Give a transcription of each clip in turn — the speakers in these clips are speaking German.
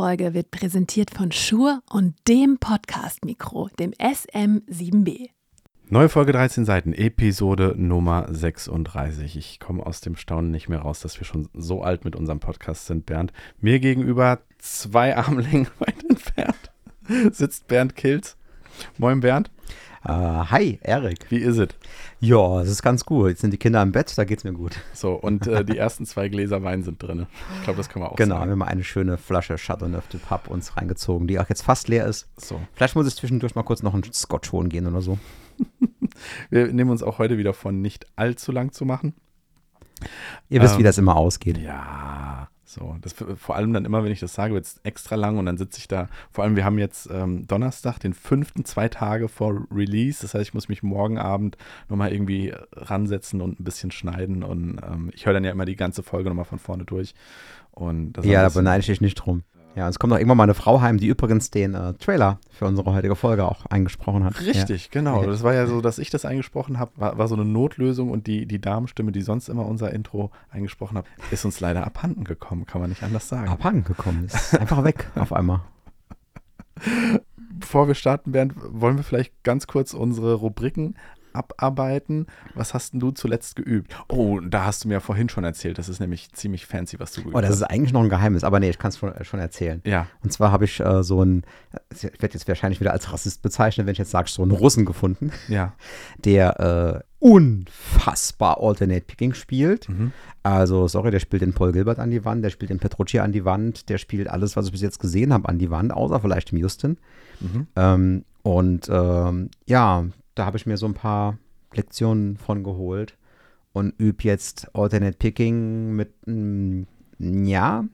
Folge wird präsentiert von Schur und dem Podcast-Mikro, dem SM7B. Neue Folge 13 Seiten, Episode Nummer 36. Ich komme aus dem Staunen nicht mehr raus, dass wir schon so alt mit unserem Podcast sind, Bernd. Mir gegenüber zwei Armlängen weit entfernt sitzt Bernd Kilz. Moin Bernd. Uh, hi, Erik. Wie ist es? Ja, es ist ganz gut. Jetzt sind die Kinder im Bett, da geht's mir gut. So, und äh, die ersten zwei Gläser Wein sind drin. Ich glaube, das können wir auch genau, sagen. Genau, wir haben eine schöne Flasche Chateauneuf du Pape uns reingezogen, die auch jetzt fast leer ist. So. Vielleicht muss ich zwischendurch mal kurz noch einen Scotch holen gehen oder so. wir nehmen uns auch heute wieder von nicht allzu lang zu machen. Ihr wisst, ähm, wie das immer ausgeht. Ja, so, das vor allem dann immer, wenn ich das sage, wird es extra lang und dann sitze ich da. Vor allem, wir haben jetzt ähm, Donnerstag, den fünften, zwei Tage vor Release. Das heißt, ich muss mich morgen Abend nochmal irgendwie ransetzen und ein bisschen schneiden. Und ähm, ich höre dann ja immer die ganze Folge nochmal von vorne durch. Und ja, da beneide ich dich nicht drum. Ja, es kommt noch irgendwann mal eine Frau heim, die übrigens den äh, Trailer für unsere heutige Folge auch eingesprochen hat. Richtig, ja. genau. Das war ja so, dass ich das eingesprochen habe, war, war, so eine Notlösung und die, die Damenstimme, die sonst immer unser Intro eingesprochen hat, ist uns leider abhanden gekommen, kann man nicht anders sagen. Abhanden gekommen, ist einfach weg auf einmal. Bevor wir starten, Bernd, wollen wir vielleicht ganz kurz unsere Rubriken abarbeiten. Was hast denn du zuletzt geübt? Oh, da hast du mir ja vorhin schon erzählt. Das ist nämlich ziemlich fancy, was du geübt hast. Oh, das ist eigentlich noch ein Geheimnis, aber nee, ich kann es schon, schon, erzählen. Ja. Und zwar habe ich äh, so einen, ich werde jetzt wahrscheinlich wieder als Rassist bezeichnen, wenn ich jetzt sage, so einen Russen gefunden. Ja. Der äh, unfassbar Alternate Picking spielt. Mhm. Also, sorry, der spielt den Paul Gilbert an die Wand, der spielt den Petrucci an die Wand, der spielt alles, was ich bis jetzt gesehen habe, an die Wand, außer vielleicht im Houston. Mhm. Ähm, und ähm, ja, da habe ich mir so ein paar Lektionen von geholt und übe jetzt Alternate Picking mit, mm, ja,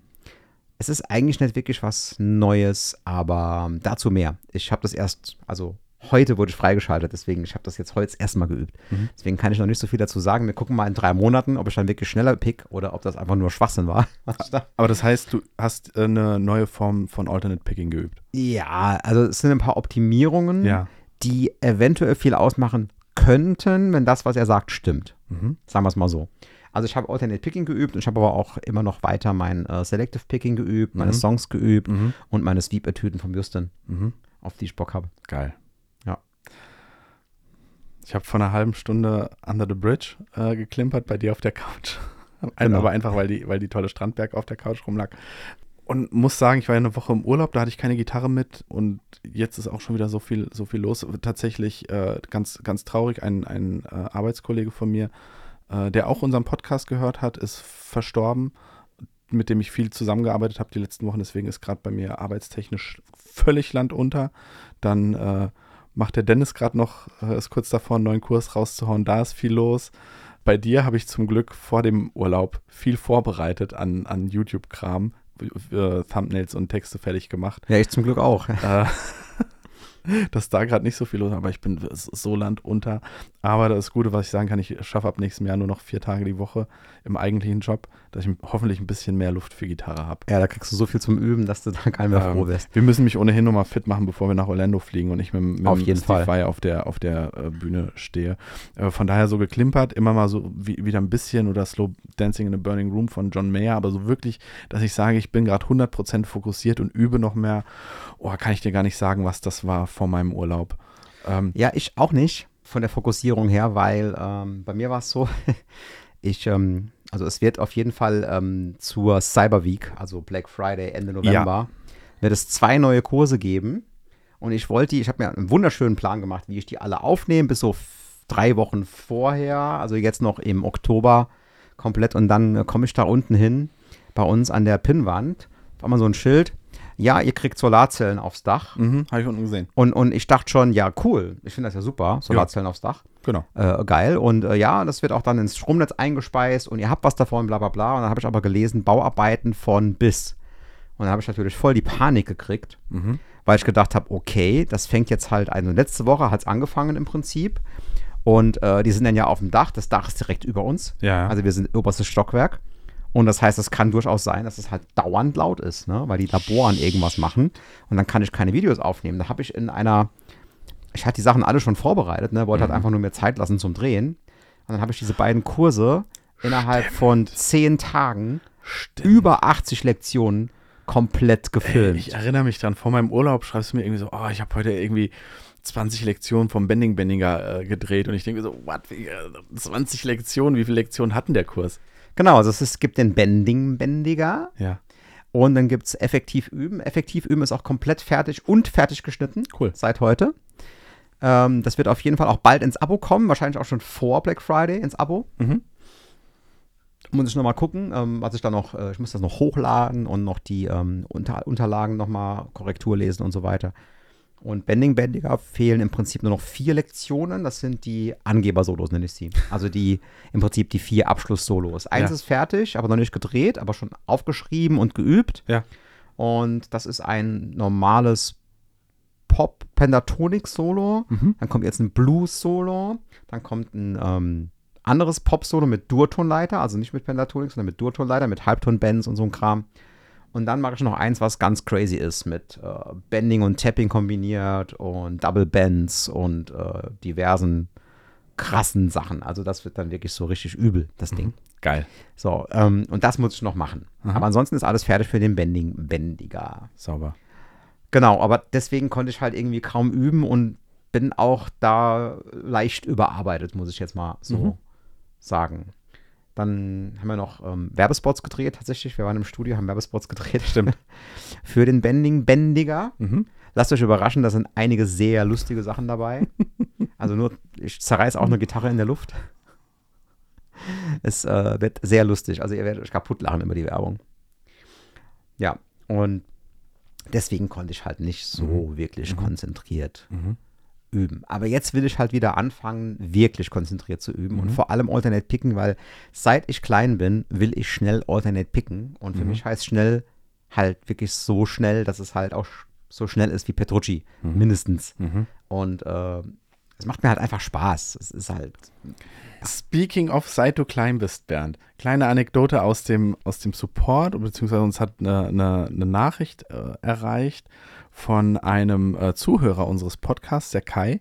es ist eigentlich nicht wirklich was Neues, aber dazu mehr. Ich habe das erst, also heute wurde ich freigeschaltet, deswegen, ich habe das jetzt heute erstmal geübt. Mhm. Deswegen kann ich noch nicht so viel dazu sagen. Wir gucken mal in drei Monaten, ob ich dann wirklich schneller pick oder ob das einfach nur Schwachsinn war. Aber das heißt, du hast eine neue Form von Alternate Picking geübt? Ja, also es sind ein paar Optimierungen. Ja die eventuell viel ausmachen könnten, wenn das, was er sagt, stimmt. Mhm. Sagen wir es mal so. Also ich habe Alternate Picking geübt und ich habe aber auch immer noch weiter mein äh, Selective Picking geübt, meine mhm. Songs geübt mhm. und meine Sweep-Etüden vom Justin, mhm. auf die ich Bock habe. Geil. Ja. Ich habe vor einer halben Stunde Under the Bridge äh, geklimpert bei dir auf der Couch. Genau. Aber einfach, weil die, weil die tolle Strandberg auf der Couch rumlag und muss sagen, ich war ja eine Woche im Urlaub, da hatte ich keine Gitarre mit und jetzt ist auch schon wieder so viel, so viel los. Tatsächlich äh, ganz, ganz traurig, ein, ein äh, Arbeitskollege von mir, äh, der auch unseren Podcast gehört hat, ist verstorben, mit dem ich viel zusammengearbeitet habe die letzten Wochen. Deswegen ist gerade bei mir arbeitstechnisch völlig Land unter. Dann äh, macht der Dennis gerade noch, äh, ist kurz davor, einen neuen Kurs rauszuhauen. Da ist viel los bei dir habe ich zum Glück vor dem Urlaub viel vorbereitet an, an YouTube-Kram. Äh, Thumbnails und Texte fertig gemacht. Ja, ich zum Glück auch. Äh, dass da gerade nicht so viel los ist, aber ich bin so landunter. Aber das Gute, was ich sagen kann, ich schaffe ab nächstem Jahr nur noch vier Tage die Woche im eigentlichen Job, dass ich hoffentlich ein bisschen mehr Luft für Gitarre habe. Ja, da kriegst du so viel zum Üben, dass du da gar nicht mehr ähm, froh bist. Wir müssen mich ohnehin nochmal fit machen, bevor wir nach Orlando fliegen und ich mit, mit auf jeden Steve Fall. auf der, auf der äh, Bühne stehe. Äh, von daher so geklimpert, immer mal so wie, wieder ein bisschen oder Slow Dancing in a Burning Room von John Mayer, aber so wirklich, dass ich sage, ich bin gerade 100% fokussiert und übe noch mehr. Oh, kann ich dir gar nicht sagen, was das war vor meinem Urlaub. Ähm, ja, ich auch nicht von der Fokussierung her, weil ähm, bei mir war es so, ich, ähm, also es wird auf jeden Fall ähm, zur Cyber Week, also Black Friday Ende November, ja. wird es zwei neue Kurse geben. Und ich wollte die, ich habe mir einen wunderschönen Plan gemacht, wie ich die alle aufnehme, bis so drei Wochen vorher, also jetzt noch im Oktober komplett. Und dann äh, komme ich da unten hin, bei uns an der Pinnwand, auf einmal so ein Schild, ja, ihr kriegt Solarzellen aufs Dach. Mhm, habe ich unten gesehen. Und, und ich dachte schon, ja, cool. Ich finde das ja super, Solarzellen ja. aufs Dach. Genau. Äh, geil. Und äh, ja, das wird auch dann ins Stromnetz eingespeist und ihr habt was davon, bla bla bla. Und dann habe ich aber gelesen, Bauarbeiten von bis. Und dann habe ich natürlich voll die Panik gekriegt, mhm. weil ich gedacht habe, okay, das fängt jetzt halt an. Also letzte Woche hat es angefangen im Prinzip. Und äh, die sind dann ja auf dem Dach. Das Dach ist direkt über uns. Ja. Also wir sind oberstes Stockwerk. Und das heißt, es kann durchaus sein, dass es halt dauernd laut ist, ne? weil die Laboren irgendwas machen und dann kann ich keine Videos aufnehmen. Da habe ich in einer, ich hatte die Sachen alle schon vorbereitet, ne? wollte halt mhm. halt einfach nur mir Zeit lassen zum Drehen. Und dann habe ich diese beiden Kurse innerhalb Stimmt. von zehn Tagen, Stimmt. über 80 Lektionen komplett gefilmt. Ich erinnere mich dran, vor meinem Urlaub schreibst du mir irgendwie so, oh, ich habe heute irgendwie 20 Lektionen vom Bending Bendinger äh, gedreht und ich denke so, what, wie, äh, 20 Lektionen, wie viele Lektionen hatten der Kurs? Genau, also es, ist, gibt den Bending Bendiger Ja, und dann gibt es Effektiv Üben. Effektiv Üben ist auch komplett fertig und fertig geschnitten. Cool. Seit heute. Ähm, das wird auf jeden Fall auch bald ins Abo kommen, wahrscheinlich auch schon vor Black Friday ins Abo. Mhm. Muss ich nochmal gucken, ähm, was ich da noch, äh, ich muss das noch hochladen und noch die ähm, Unter Unterlagen nochmal Korrektur lesen und so weiter. Und Bending Bendiger fehlen im Prinzip nur noch vier Lektionen. Das sind die Angeber-Solos, nenne ich sie. Also die im Prinzip die vier Abschluss-Solos. Eins Ja. ist fertig, aber noch nicht gedreht, aber schon aufgeschrieben und geübt. Ja. Und das ist ein normales Pop-Pentatonik-Solo. Mhm. Dann kommt jetzt ein Blues-Solo. Dann kommt ein ähm, anderes Pop-Solo mit Durtonleiter, also nicht mit Pentatonik, sondern mit Durtonleiter, mit Halbton-Bends und so ein Kram. Und dann mache ich noch eins, was ganz crazy ist, mit äh, Bending und Tapping kombiniert und Double Bends und äh, diversen krassen Sachen. Also das wird dann wirklich so richtig übel, das Ding. Geil. So, ähm, und das muss ich noch machen. Aha. Aber ansonsten ist alles fertig für den Bending Bendiger. Sauber. Genau, aber deswegen konnte ich halt irgendwie kaum üben und bin auch da leicht überarbeitet, muss ich jetzt mal so Mhm. sagen. Dann haben wir noch ähm, Werbespots gedreht, tatsächlich. Wir waren im Studio, haben Werbespots gedreht. Stimmt. Für den Bending Bendiger. Mhm. Lasst euch überraschen, da sind einige sehr lustige Sachen dabei. also nur, ich zerreiß auch eine Gitarre in der Luft. Es äh, wird sehr lustig. Also ihr werdet euch kaputt lachen über die Werbung. Ja, und deswegen konnte ich halt nicht so wirklich konzentriert Mhm. Üben. Aber jetzt will ich halt wieder anfangen, wirklich konzentriert zu üben Mhm. und vor allem Alternate picken, weil seit ich klein bin, will ich schnell Alternate picken. Und für Mhm. mich heißt schnell halt wirklich so schnell, dass es halt auch so schnell ist wie Petrucci, mindestens. Mhm. Und äh, es macht mir halt einfach Spaß. Es ist halt. Speaking of, seit du klein bist, Bernd, kleine Anekdote aus dem, aus dem Support, beziehungsweise uns hat eine, eine, eine Nachricht äh, erreicht von einem äh, Zuhörer unseres Podcasts, der Kai.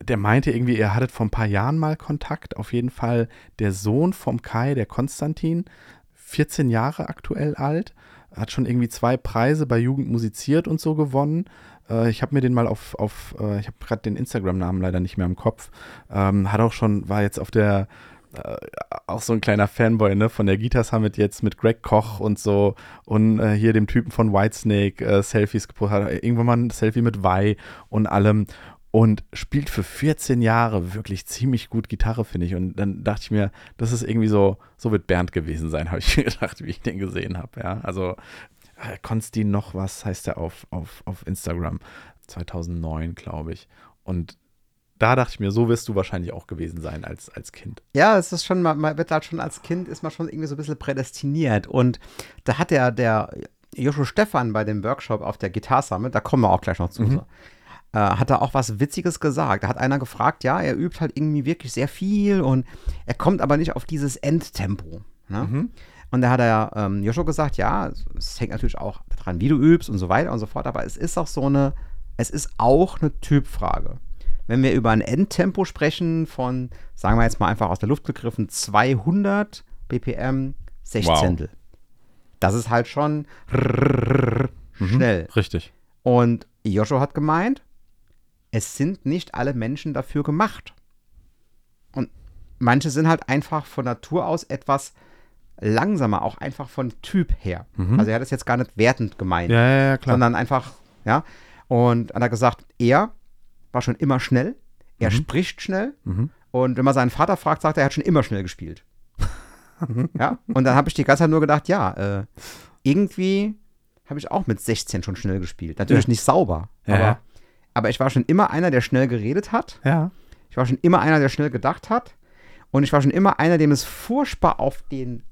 Der meinte irgendwie, ihr hattet vor ein paar Jahren mal Kontakt. Auf jeden Fall der Sohn vom Kai, der Konstantin, 14 Jahre aktuell alt, hat schon irgendwie zwei Preise bei Jugend musiziert und so gewonnen. Äh, ich habe mir den mal auf, auf äh, ich habe gerade den Instagram-Namen leider nicht mehr im Kopf, ähm, hat auch schon, war jetzt auf der, auch so ein kleiner Fanboy, ne, von der Guitar Summit jetzt mit Greg Koch und so und äh, hier dem Typen von Whitesnake äh, Selfies gepostet, hat irgendwann mal ein Selfie mit Vi und allem und spielt für 14 Jahre wirklich ziemlich gut Gitarre, finde ich. Und dann dachte ich mir, das ist irgendwie so, so wird Bernd gewesen sein, habe ich mir gedacht, wie ich den gesehen habe. Ja, also äh, Konstin noch was heißt er auf, auf, auf Instagram 2009, glaube ich. Und da dachte ich mir, so wirst du wahrscheinlich auch gewesen sein als, als Kind. Ja, es ist schon, man man wird halt schon als Kind, ist man schon irgendwie so ein bisschen prädestiniert. Und da hat der, der Joshua Stefan bei dem Workshop auf der Gitar Summit, da kommen wir auch gleich noch zu, so, äh, hat er auch was Witziges gesagt. Da hat einer gefragt, ja, er übt halt irgendwie wirklich sehr viel und er kommt aber nicht auf dieses Endtempo. Ne? Und da hat er ähm, Joshua gesagt, ja, es hängt natürlich auch daran, wie du übst und so weiter und so fort, aber es ist auch so eine, es ist auch eine Typfrage. Wenn wir über ein Endtempo sprechen von, sagen wir jetzt mal einfach aus der Luft gegriffen, 200 BPM, Sechzehntel. Das ist halt schon schnell. Richtig. Und Joshua hat gemeint, es sind nicht alle Menschen dafür gemacht. Und manche sind halt einfach von Natur aus etwas langsamer, auch einfach von Typ her. Also er hat es jetzt gar nicht wertend gemeint, Ja, ja, ja, klar. sondern einfach, ja. Und hat er gesagt, er war schon immer schnell, er spricht schnell. Mhm. Und wenn man seinen Vater fragt, sagt er, er hat schon immer schnell gespielt. ja, und dann habe ich die ganze Zeit nur gedacht, ja, äh, irgendwie habe ich auch mit 16 schon schnell gespielt. Natürlich Ja. nicht sauber, Ja, aber, aber ich war schon immer einer, der schnell geredet hat. ja. Ich war schon immer einer, der schnell gedacht hat. Und ich war schon immer einer, dem es furchtbar auf, den,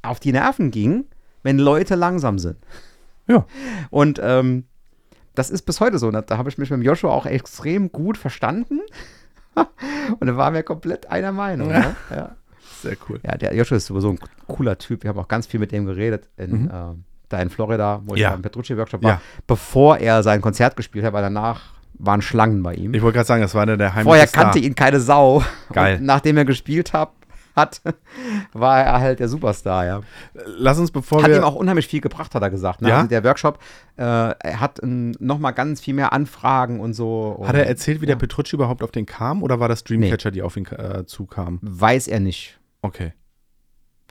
auf die Nerven ging, wenn Leute langsam sind. Ja. Und ähm, das ist bis heute so. Da, da habe ich mich mit dem Joshua auch extrem gut verstanden. Und da waren wir komplett einer Meinung. Ne? Ja. Sehr cool. ja, der Joshua ist sowieso ein cooler Typ. Wir haben auch ganz viel mit dem geredet in, äh, da in Florida, wo ich Mhm. Ja. beim Petrucci-Workshop war, Ja. bevor er sein Konzert gespielt hat, weil danach waren Schlangen bei ihm. Ich wollte gerade sagen, das war der, der heimliche Vorher Star. kannte ihn keine Sau. Geil. Und nachdem er gespielt hat, hat, war er halt der Superstar, ja. Lass uns, bevor Hat wir. ihm auch unheimlich viel gebracht, hat er gesagt. Ne? Ja? Also der Workshop, äh, hat ähm, noch mal ganz viel mehr Anfragen und so. hat er und erzählt, wie der Petrucci überhaupt auf den kam oder war das Dreamcatcher, die auf ihn äh, zukam? Weiß er nicht. Okay.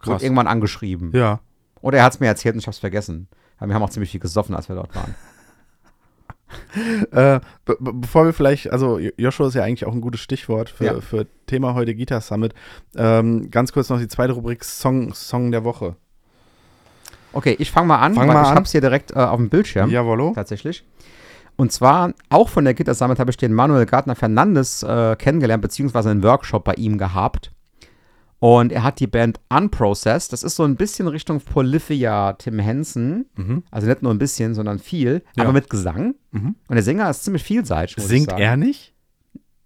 Wurde Krass. irgendwann angeschrieben. Ja. Oder er hat es mir erzählt und ich habe es vergessen. Wir haben auch ziemlich viel gesoffen, als wir dort waren. Äh, be be bevor wir vielleicht, also Jo- Joshua ist ja eigentlich auch ein gutes Stichwort für, Ja. für Thema heute Guitar Summit. Ähm, ganz kurz noch die zweite Rubrik Song, Song der Woche. Okay, ich fange mal an, Fang weil mal ich habe es hier direkt äh, auf dem Bildschirm. Jawollo. Tatsächlich. Und zwar auch von der Gitter Summit habe ich den Manuel Gardner Fernandes äh, kennengelernt, beziehungsweise einen Workshop bei ihm gehabt. Und er hat die Band Unprocessed. Das ist so ein bisschen Richtung Polyphia Tim Henson. Mhm. Also nicht nur ein bisschen, sondern viel, Ja. aber mit Gesang. Mhm. Und der Sänger ist ziemlich vielseitig. Singt er nicht?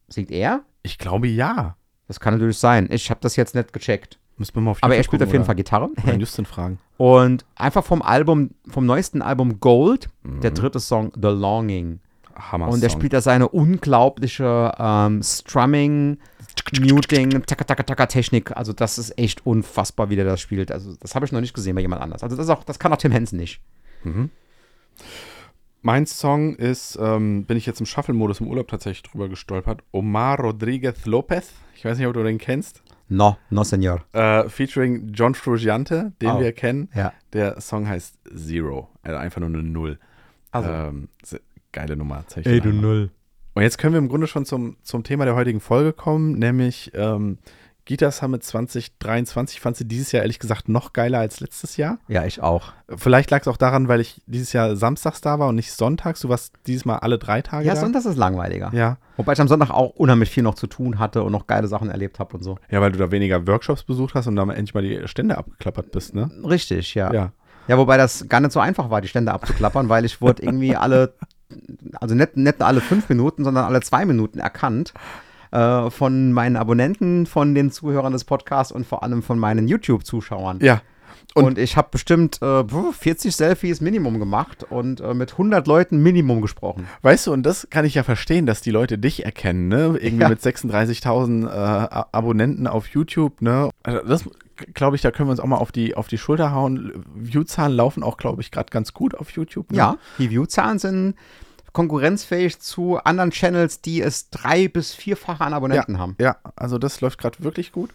Singt er? Ich glaube ja. Das kann natürlich sein. Ich habe das jetzt nicht gecheckt. Müssen wir mal auf Aber er spielt auf jeden Fall gucken Gitarre. oder- Justin fragen. Und einfach vom Album, vom neuesten Album Gold, Mhm. der dritte Song The Longing. Hammer. Und er spielt da seine unglaubliche ähm, Strumming, Muting, Taka Taka Taka Technik. Also das ist echt unfassbar, wie der das spielt. Also das habe ich noch nicht gesehen bei jemand anders. Also das ist auch, das kann auch Tim Henson nicht. Mein Song ist, ähm, bin ich jetzt im Shuffle-Modus im Urlaub tatsächlich drüber gestolpert. Omar Rodriguez Lopez. Ich weiß nicht, ob du den kennst. No, no, Senor. Äh, featuring John Frusciante, den Oh. wir kennen. Ja. Der Song heißt Zero. Also einfach nur eine Null. Also. Ähm, geile Nummer. dir nachher. Null. Und jetzt können wir im Grunde schon zum, zum Thema der heutigen Folge kommen, nämlich ähm, Guitar Summit 2023. Ich fand sie dieses Jahr ehrlich gesagt noch geiler als letztes Jahr. Ja, ich auch. Vielleicht lag es auch daran, weil ich dieses Jahr samstags da war und nicht sonntags. Du warst dieses Mal alle drei Tage Ja, da. Sonntag ist langweiliger. Ja. Wobei ich am Sonntag auch unheimlich viel noch zu tun hatte und noch geile Sachen erlebt habe und so. ja, weil du da weniger Workshops besucht hast und da endlich mal die Stände abgeklappert bist, ne? Richtig, ja. Ja. Ja, wobei das gar nicht so einfach war, die Stände abzuklappern, weil ich wurde irgendwie alle, also nicht, nicht alle fünf Minuten, sondern alle zwei Minuten erkannt äh, von meinen Abonnenten, von den Zuhörern des Podcasts und vor allem von meinen YouTube-Zuschauern. Ja. Und, Und- ich habe bestimmt äh, 40 Selfies Minimum gemacht und äh, mit 100 Leuten Minimum gesprochen. Weißt du, und das kann ich ja verstehen, dass die Leute dich erkennen, ne? Irgendwie Ja. mit 36.000 äh, Abonnenten auf YouTube, ne? Also das glaube ich, da können wir uns auch mal auf die, auf die Schulter hauen. Viewzahlen laufen auch, glaube ich, gerade ganz gut auf YouTube. Ne? Ja, die View-Zahlen sind konkurrenzfähig zu anderen Channels, die es drei- bis vierfache an Abonnenten haben. Ja, also das läuft gerade wirklich gut.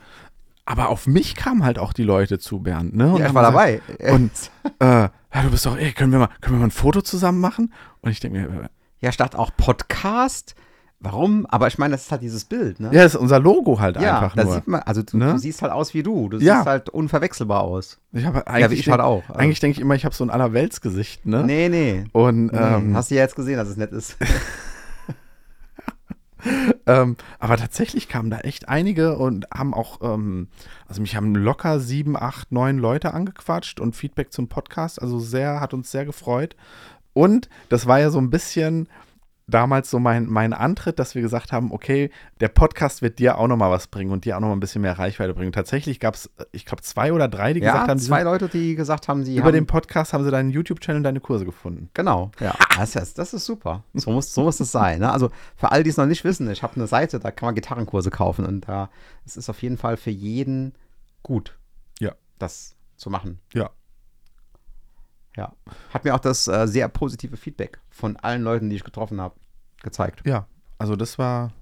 Aber auf mich kamen halt auch die Leute zu, Bernd, ne? Und Ja, ich war dabei. Und äh, ja, du bist doch, ey, können wir mal, können wir mal ein Foto zusammen machen? Und ich denke mir, äh, Ja, statt auch Podcast. Warum? Aber ich meine, das ist halt dieses Bild, ne? ja, das ist unser Logo halt Ja, einfach da nur. sieht man, also du, Ne? du siehst halt aus wie du. Du Ja. siehst halt unverwechselbar aus. Ich habe Ja, eigentlich wie ich denk- halt auch. Also- Eigentlich denke ich immer, ich habe so ein Allerweltsgesicht, ne? Nee, nee. Und nee. ähm, Hast du ja jetzt gesehen, dass es nett ist. Ähm, aber tatsächlich kamen da echt einige und haben auch, ähm, also mich haben locker sieben, acht, neun Leute angequatscht und Feedback zum Podcast. Also sehr, hat uns sehr gefreut. Und das war ja so ein bisschen damals so mein, mein Antritt, dass wir gesagt haben, okay, der Podcast wird dir auch nochmal was bringen und dir auch nochmal ein bisschen mehr Reichweite bringen. Tatsächlich gab es, ich glaube, zwei oder drei, die gesagt ja, haben, die zwei Leute, die gesagt haben, sie über haben, den Podcast haben sie deinen YouTube-Channel und deine Kurse gefunden. Genau, ja. Das ist, das ist super. So muss, so muss es sein. Ne? Also für all die es noch nicht wissen, ich habe eine Seite, da kann man Gitarrenkurse kaufen und da es ist auf jeden Fall für jeden gut, Ja. das zu machen. Ja. Ja. Hat mir auch das äh, sehr positive Feedback von allen Leuten, die ich getroffen habe, gezeigt. Ja, also das war,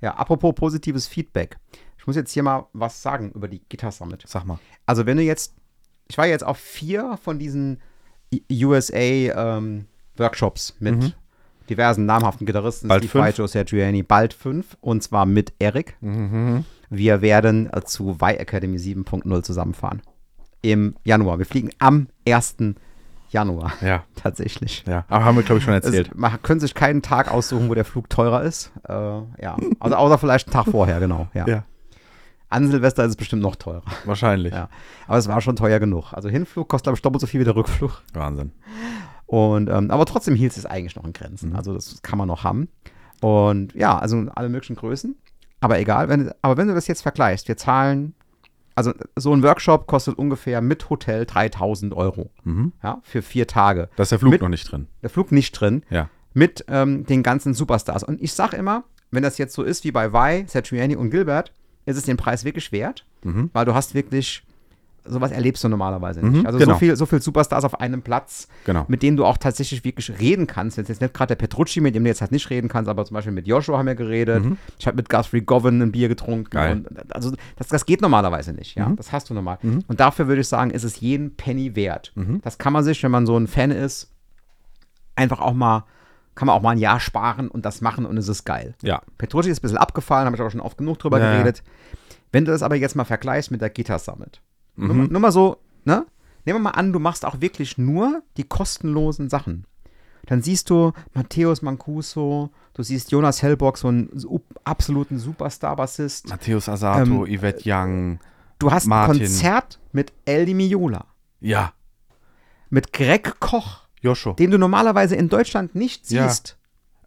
Ja, apropos positives Feedback. Ich muss jetzt hier mal was sagen über die Guitar Summit. sag mal. Also wenn du jetzt, ich war jetzt auf vier von diesen I- USA ähm, Workshops mit Mhm. diversen namhaften Gitarristen, Bald Steve Joe Sergiani, bald fünf und zwar mit Eric. Mhm. Wir werden äh, zu Y Academy 7.0 zusammenfahren. Im Januar. Wir fliegen am 1. Januar. Ja, Tatsächlich. ja. Aber haben wir, glaube ich, schon erzählt. Es, man können sich keinen Tag aussuchen, wo der Flug teurer ist. Äh, ja. Also außer vielleicht einen Tag vorher, genau. Ja. ja, An Silvester ist es bestimmt noch teurer. wahrscheinlich. Ja. Aber es war schon teuer genug. Also Hinflug kostet, glaube ich, doppelt so viel wie der Rückflug. Wahnsinn. Und, ähm, aber trotzdem hielt es eigentlich noch in Grenzen. Also das kann man noch haben. Und ja, also alle möglichen Größen. Aber egal, wenn, aber wenn du das jetzt vergleichst, wir zahlen, also so ein Workshop kostet ungefähr mit Hotel 3000 Euro. Mhm. Ja, für vier Tage. Da ist der Flug Mit- noch nicht drin. Der Flug nicht drin. Ja. Mit ähm, den ganzen Superstars. Und ich sage immer, wenn das jetzt so ist wie bei Vi, Satriani und Gilbert, ist es den Preis wirklich wert. Mhm. weil du hast wirklich, sowas erlebst du normalerweise nicht. Mhm, also genau. so viel, so viel Superstars auf einem Platz, Genau. mit denen du auch tatsächlich wirklich reden kannst. Jetzt, jetzt nicht gerade der Petrucci, mit dem du jetzt halt nicht reden kannst, aber zum Beispiel mit Joshua haben wir geredet. Ich habe mit Guthrie Govan ein Bier getrunken. Und, also das, das geht normalerweise nicht, ja. Mhm. Das hast du normal. Und dafür würde ich sagen, ist es jeden Penny wert. Das kann man sich, wenn man so ein Fan ist, einfach auch mal, kann man auch mal ein Jahr sparen und das machen und es ist geil. Ja. Petrucci ist ein bisschen abgefallen, habe ich aber schon oft genug drüber Ja, ja. geredet. Wenn du das aber jetzt mal vergleichst mit der Guitar Summit, Mhm. mal- nur mal so, ne? Nehmen wir mal an, du machst auch wirklich nur die kostenlosen Sachen. Dann siehst du Matthäus Mancuso, du siehst Jonas Hellbock, so einen absoluten Superstar-Bassist. Matthäus Asato, Ähm, Yvette Young. Du hast Martin. ein Konzert mit El Di Miola, Ja. mit Greg Koch, Joshua. den du normalerweise in Deutschland nicht Ja. siehst.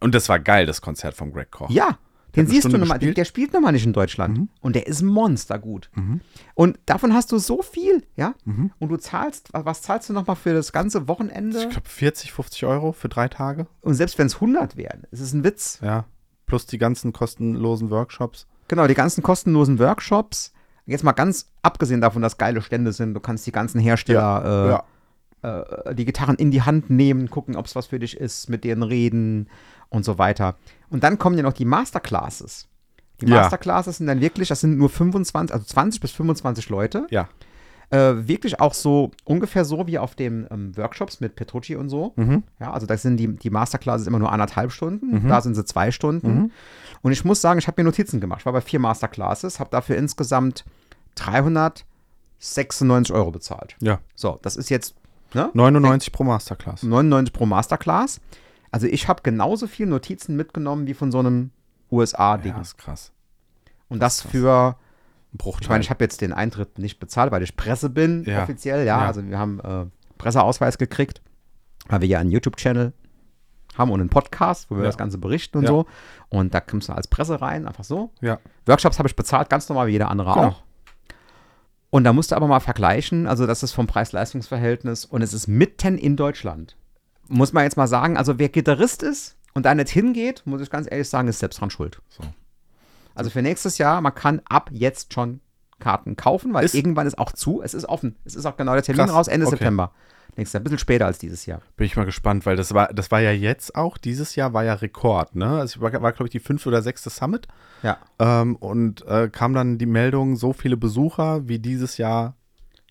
Und das war geil, das Konzert von Greg Koch. Ja, den siehst du Stunde nochmal. Der, spielt nochmal nicht in Deutschland. Und der ist monstergut. Und davon hast du so viel, ja? Und du zahlst, was- zahlst du nochmal für das ganze Wochenende? Ich glaube 40, 50 Euro für drei Tage. Und selbst wenn es 100 wären, es ist ein Witz. Ja. Plus die ganzen kostenlosen Workshops. Genau, die ganzen kostenlosen Workshops. Jetzt mal ganz abgesehen davon, dass geile Stände sind. Du kannst die ganzen Hersteller ja. äh, die Gitarren in die Hand nehmen, gucken, ob es was für dich ist, mit denen reden und so weiter. Und dann kommen ja noch die Masterclasses. Die Ja. Masterclasses sind dann wirklich, das sind nur 25, also 20 bis 25 Leute. Ja. Äh, wirklich auch so ungefähr so wie auf den ähm, Workshops mit Petrucci und so. Mhm. Ja, also da sind die, die Masterclasses immer nur anderthalb Stunden, da sind sie zwei Stunden. Und ich muss sagen, ich habe mir Notizen gemacht. Ich war bei vier Masterclasses, habe dafür insgesamt 396 Euro bezahlt. Ja. So, das ist jetzt ne, 99 pro Masterclass. 99 pro Masterclass. Also ich habe genauso viel Notizen mitgenommen wie von so einem USA-Ding. Ja, ist krass. Und das für, Ein Bruchteil. ich meine, ich habe jetzt den Eintritt nicht bezahlt, weil ich Presse bin, Ja. offiziell, ja. Ja. Also wir haben äh, Presseausweis gekriegt, weil wir ja einen YouTube-Channel haben und einen Podcast, wo wir Ja. das Ganze berichten und so. Und da kommst du als Presse rein, einfach so. ja. Workshops habe ich bezahlt, ganz normal wie jeder andere Genau. auch. Und da musst du aber mal vergleichen, also das ist vom Preis-Leistungs-Verhältnis und es ist mitten in Deutschland. Muss man jetzt mal sagen, also wer Gitarrist ist und da nicht hingeht, muss ich ganz ehrlich sagen, ist selbst dran schuld. So. Also für nächstes Jahr, man kann ab jetzt schon Karten kaufen, weil Ist- irgendwann ist auch zu, es ist offen. Es ist auch genau der Termin Krass, raus, Ende okay. September. Nächstes Jahr, ein bisschen später als dieses Jahr. Bin ich mal gespannt, weil das war, das war ja jetzt auch, dieses Jahr war ja Rekord, ne? Also war, war glaube ich, die fünfte oder sechste Summit. Ja. Ähm, und äh, kam dann die Meldung, so viele Besucher wie dieses Jahr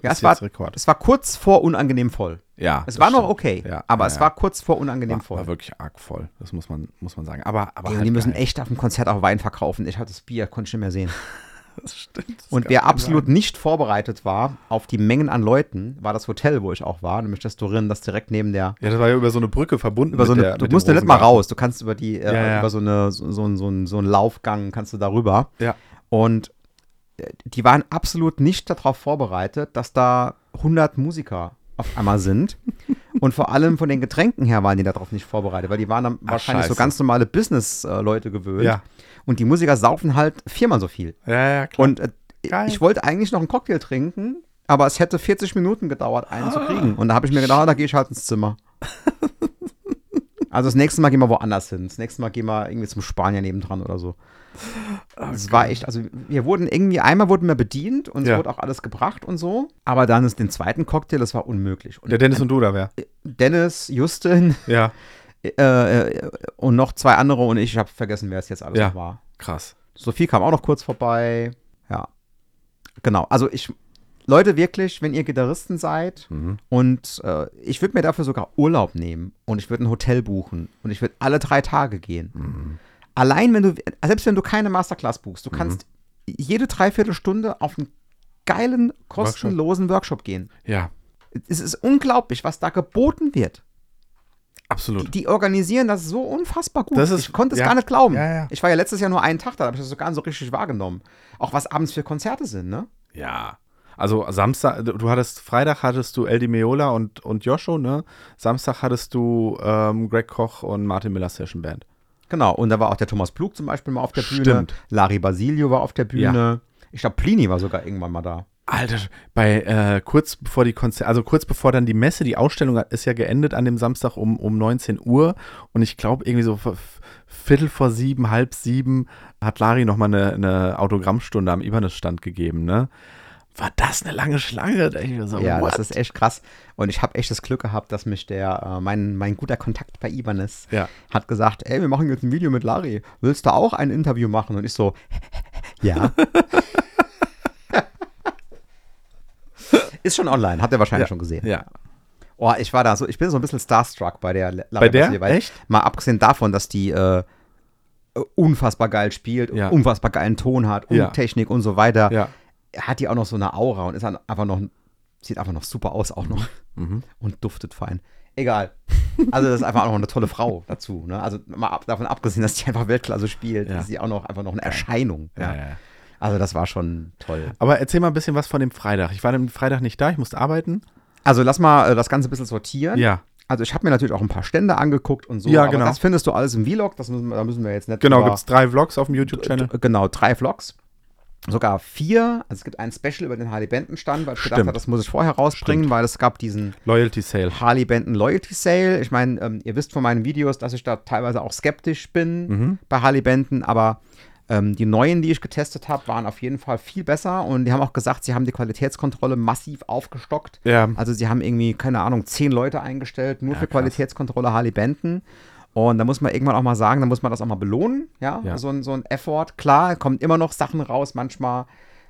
Ja, es war, Rekord. es war kurz vor unangenehm voll. Ja. Es war noch stimmt. okay, Ja, aber ja, es ja. war kurz vor unangenehm war, voll. war wirklich arg voll. Das muss man, muss man sagen. Aber, aber Ey, halt die müssen geil. echt auf dem Konzert auch Wein verkaufen. Ich hatte das Bier, konnte ich nicht mehr sehen. Das stimmt. Das Und wer absolut sein. nicht vorbereitet war auf die Mengen an Leuten, war das Hotel, wo ich auch war, nämlich das Dorin, das direkt neben der. Ja, das war ja über so eine Brücke verbunden. Über so mit eine, der, du musst ja nicht mal raus, du kannst über die, äh, Ja, ja. über so, eine, so, so, ein- so, ein- so einen Laufgang kannst du darüber. Ja. Und äh, die waren absolut nicht darauf vorbereitet, dass da 100 Musiker auf einmal sind. Und vor allem von den Getränken her waren die darauf nicht vorbereitet, weil die waren dann Ach, wahrscheinlich so scheiße. ganz normale Business-Leute gewöhnt. Ja. Und die Musiker saufen halt viermal so viel. Ja, ja, klar. Und äh, ich wollte eigentlich noch einen Cocktail trinken, aber es hätte 40 Minuten gedauert, einen zu kriegen. Und da habe ich mir gedacht, ah, da gehe ich halt ins Zimmer. Also das nächste Mal gehen wir woanders hin. Das nächste Mal gehen wir irgendwie zum Spanier nebendran oder so. Das war echt, also wir wurden irgendwie, einmal wurden wir bedient und es Ja. wurde auch alles gebracht und so. Aber dann ist den zweiten Cocktail, das war unmöglich. Und der Dennis und du da wer? Dennis, Justin Ja, äh, äh, und noch zwei andere und ich habe vergessen, wer es jetzt alles Ja. war. krass. Sophie kam auch noch kurz vorbei. Ja. Genau. Also ich, Leute, wirklich, wenn ihr Gitarristen seid Mhm. und äh, ich würde mir dafür sogar Urlaub nehmen und ich würde ein Hotel buchen und ich würde alle drei Tage gehen. Mhm. Allein wenn du, selbst wenn du keine Masterclass buchst, du kannst jede Dreiviertelstunde auf einen geilen, kostenlosen Workshop gehen. Ja, Es ist unglaublich, was da geboten wird. Absolut. Die organisieren das so unfassbar gut. Das ist- ich konnte es ja. gar nicht glauben. Ja, ja. Ich war ja letztes Jahr nur einen Tag da, da habe ich das so gar nicht so richtig wahrgenommen. Auch was abends für Konzerte sind, ne? Ja. Also Samstag, du hattest, Freitag hattest du El Di Meola und, und Joscho, ne? Samstag hattest du ähm, Greg Koch und Martin Miller Session Band. Genau. Und da war auch der Thomas Plug zum Beispiel mal auf der Bühne. Stimmt. Larry Basilio war auf der Bühne. Ich glaube, Plini war sogar irgendwann mal da. Alter, bei äh, kurz bevor die Konzerte, also kurz bevor dann die Messe, die Ausstellung ist ja geendet an dem Samstag um, um 19 Uhr und ich glaube irgendwie so Viertel vor sieben, halb sieben hat Lari nochmal eine, eine Autogrammstunde am Ibanez-Stand gegeben, ne? war das eine lange Schlange? So, ja, what? das ist echt krass. Und ich habe echt das Glück gehabt, dass mich der, äh, mein, mein guter Kontakt bei Ibanez Ja. hat gesagt, ey, wir machen jetzt ein Video mit Larry. Willst du auch ein Interview machen? Und ich so, ja. Ist schon online, habt ihr wahrscheinlich Ja. schon gesehen. Ja. Oh, ich war da so, ich bin so ein bisschen starstruck bei der Larry Bei der? Weil Echt? Mal abgesehen davon, dass die äh, unfassbar geil spielt, Ja. unfassbar geilen Ton hat und Ja. Technik und so weiter, Ja. hat die auch noch so eine Aura und ist einfach noch, sieht einfach noch super aus auch noch Mhm. und duftet fein. Egal. Also das ist einfach auch noch eine tolle Frau dazu. Ne? Also mal ab, davon abgesehen, dass die einfach Weltklasse spielt, ist sie auch noch einfach noch eine Erscheinung. Ja, ja. Also das war schon toll. Aber erzähl mal ein bisschen was von dem Freitag. Ich war am Freitag nicht da, ich musste arbeiten. Also lass mal äh, das Ganze ein bisschen sortieren. Ja. Also ich habe mir natürlich auch ein paar Stände angeguckt und so. Ja, genau. das findest du alles im Vlog. Das müssen, da müssen wir jetzt nicht Genau, gibt es drei Vlogs auf dem YouTube-Channel. Genau, drei Vlogs. Sogar vier. Also es gibt ein Special über den Harley Benton Stand, weil ich gedacht Stimmt. habe, das muss ich vorher rausbringen, Stimmt. weil es gab diesen Loyalty Sale. Harley Benton Loyalty Sale. Ich meine, ähm, ihr wisst von meinen Videos, dass ich da teilweise auch skeptisch bin Mhm. bei Harley Benton, aber ähm, die neuen, die ich getestet habe, waren auf jeden Fall viel besser und die haben auch gesagt, sie haben die Qualitätskontrolle massiv aufgestockt. Ja. Also sie haben irgendwie, keine Ahnung, zehn Leute eingestellt, nur Ja, für krass. Qualitätskontrolle Harley Benton. Und da muss man irgendwann auch mal sagen, da muss man das auch mal belohnen, ja, Ja. So, ein, so ein Effort. Klar, kommen immer noch Sachen raus manchmal,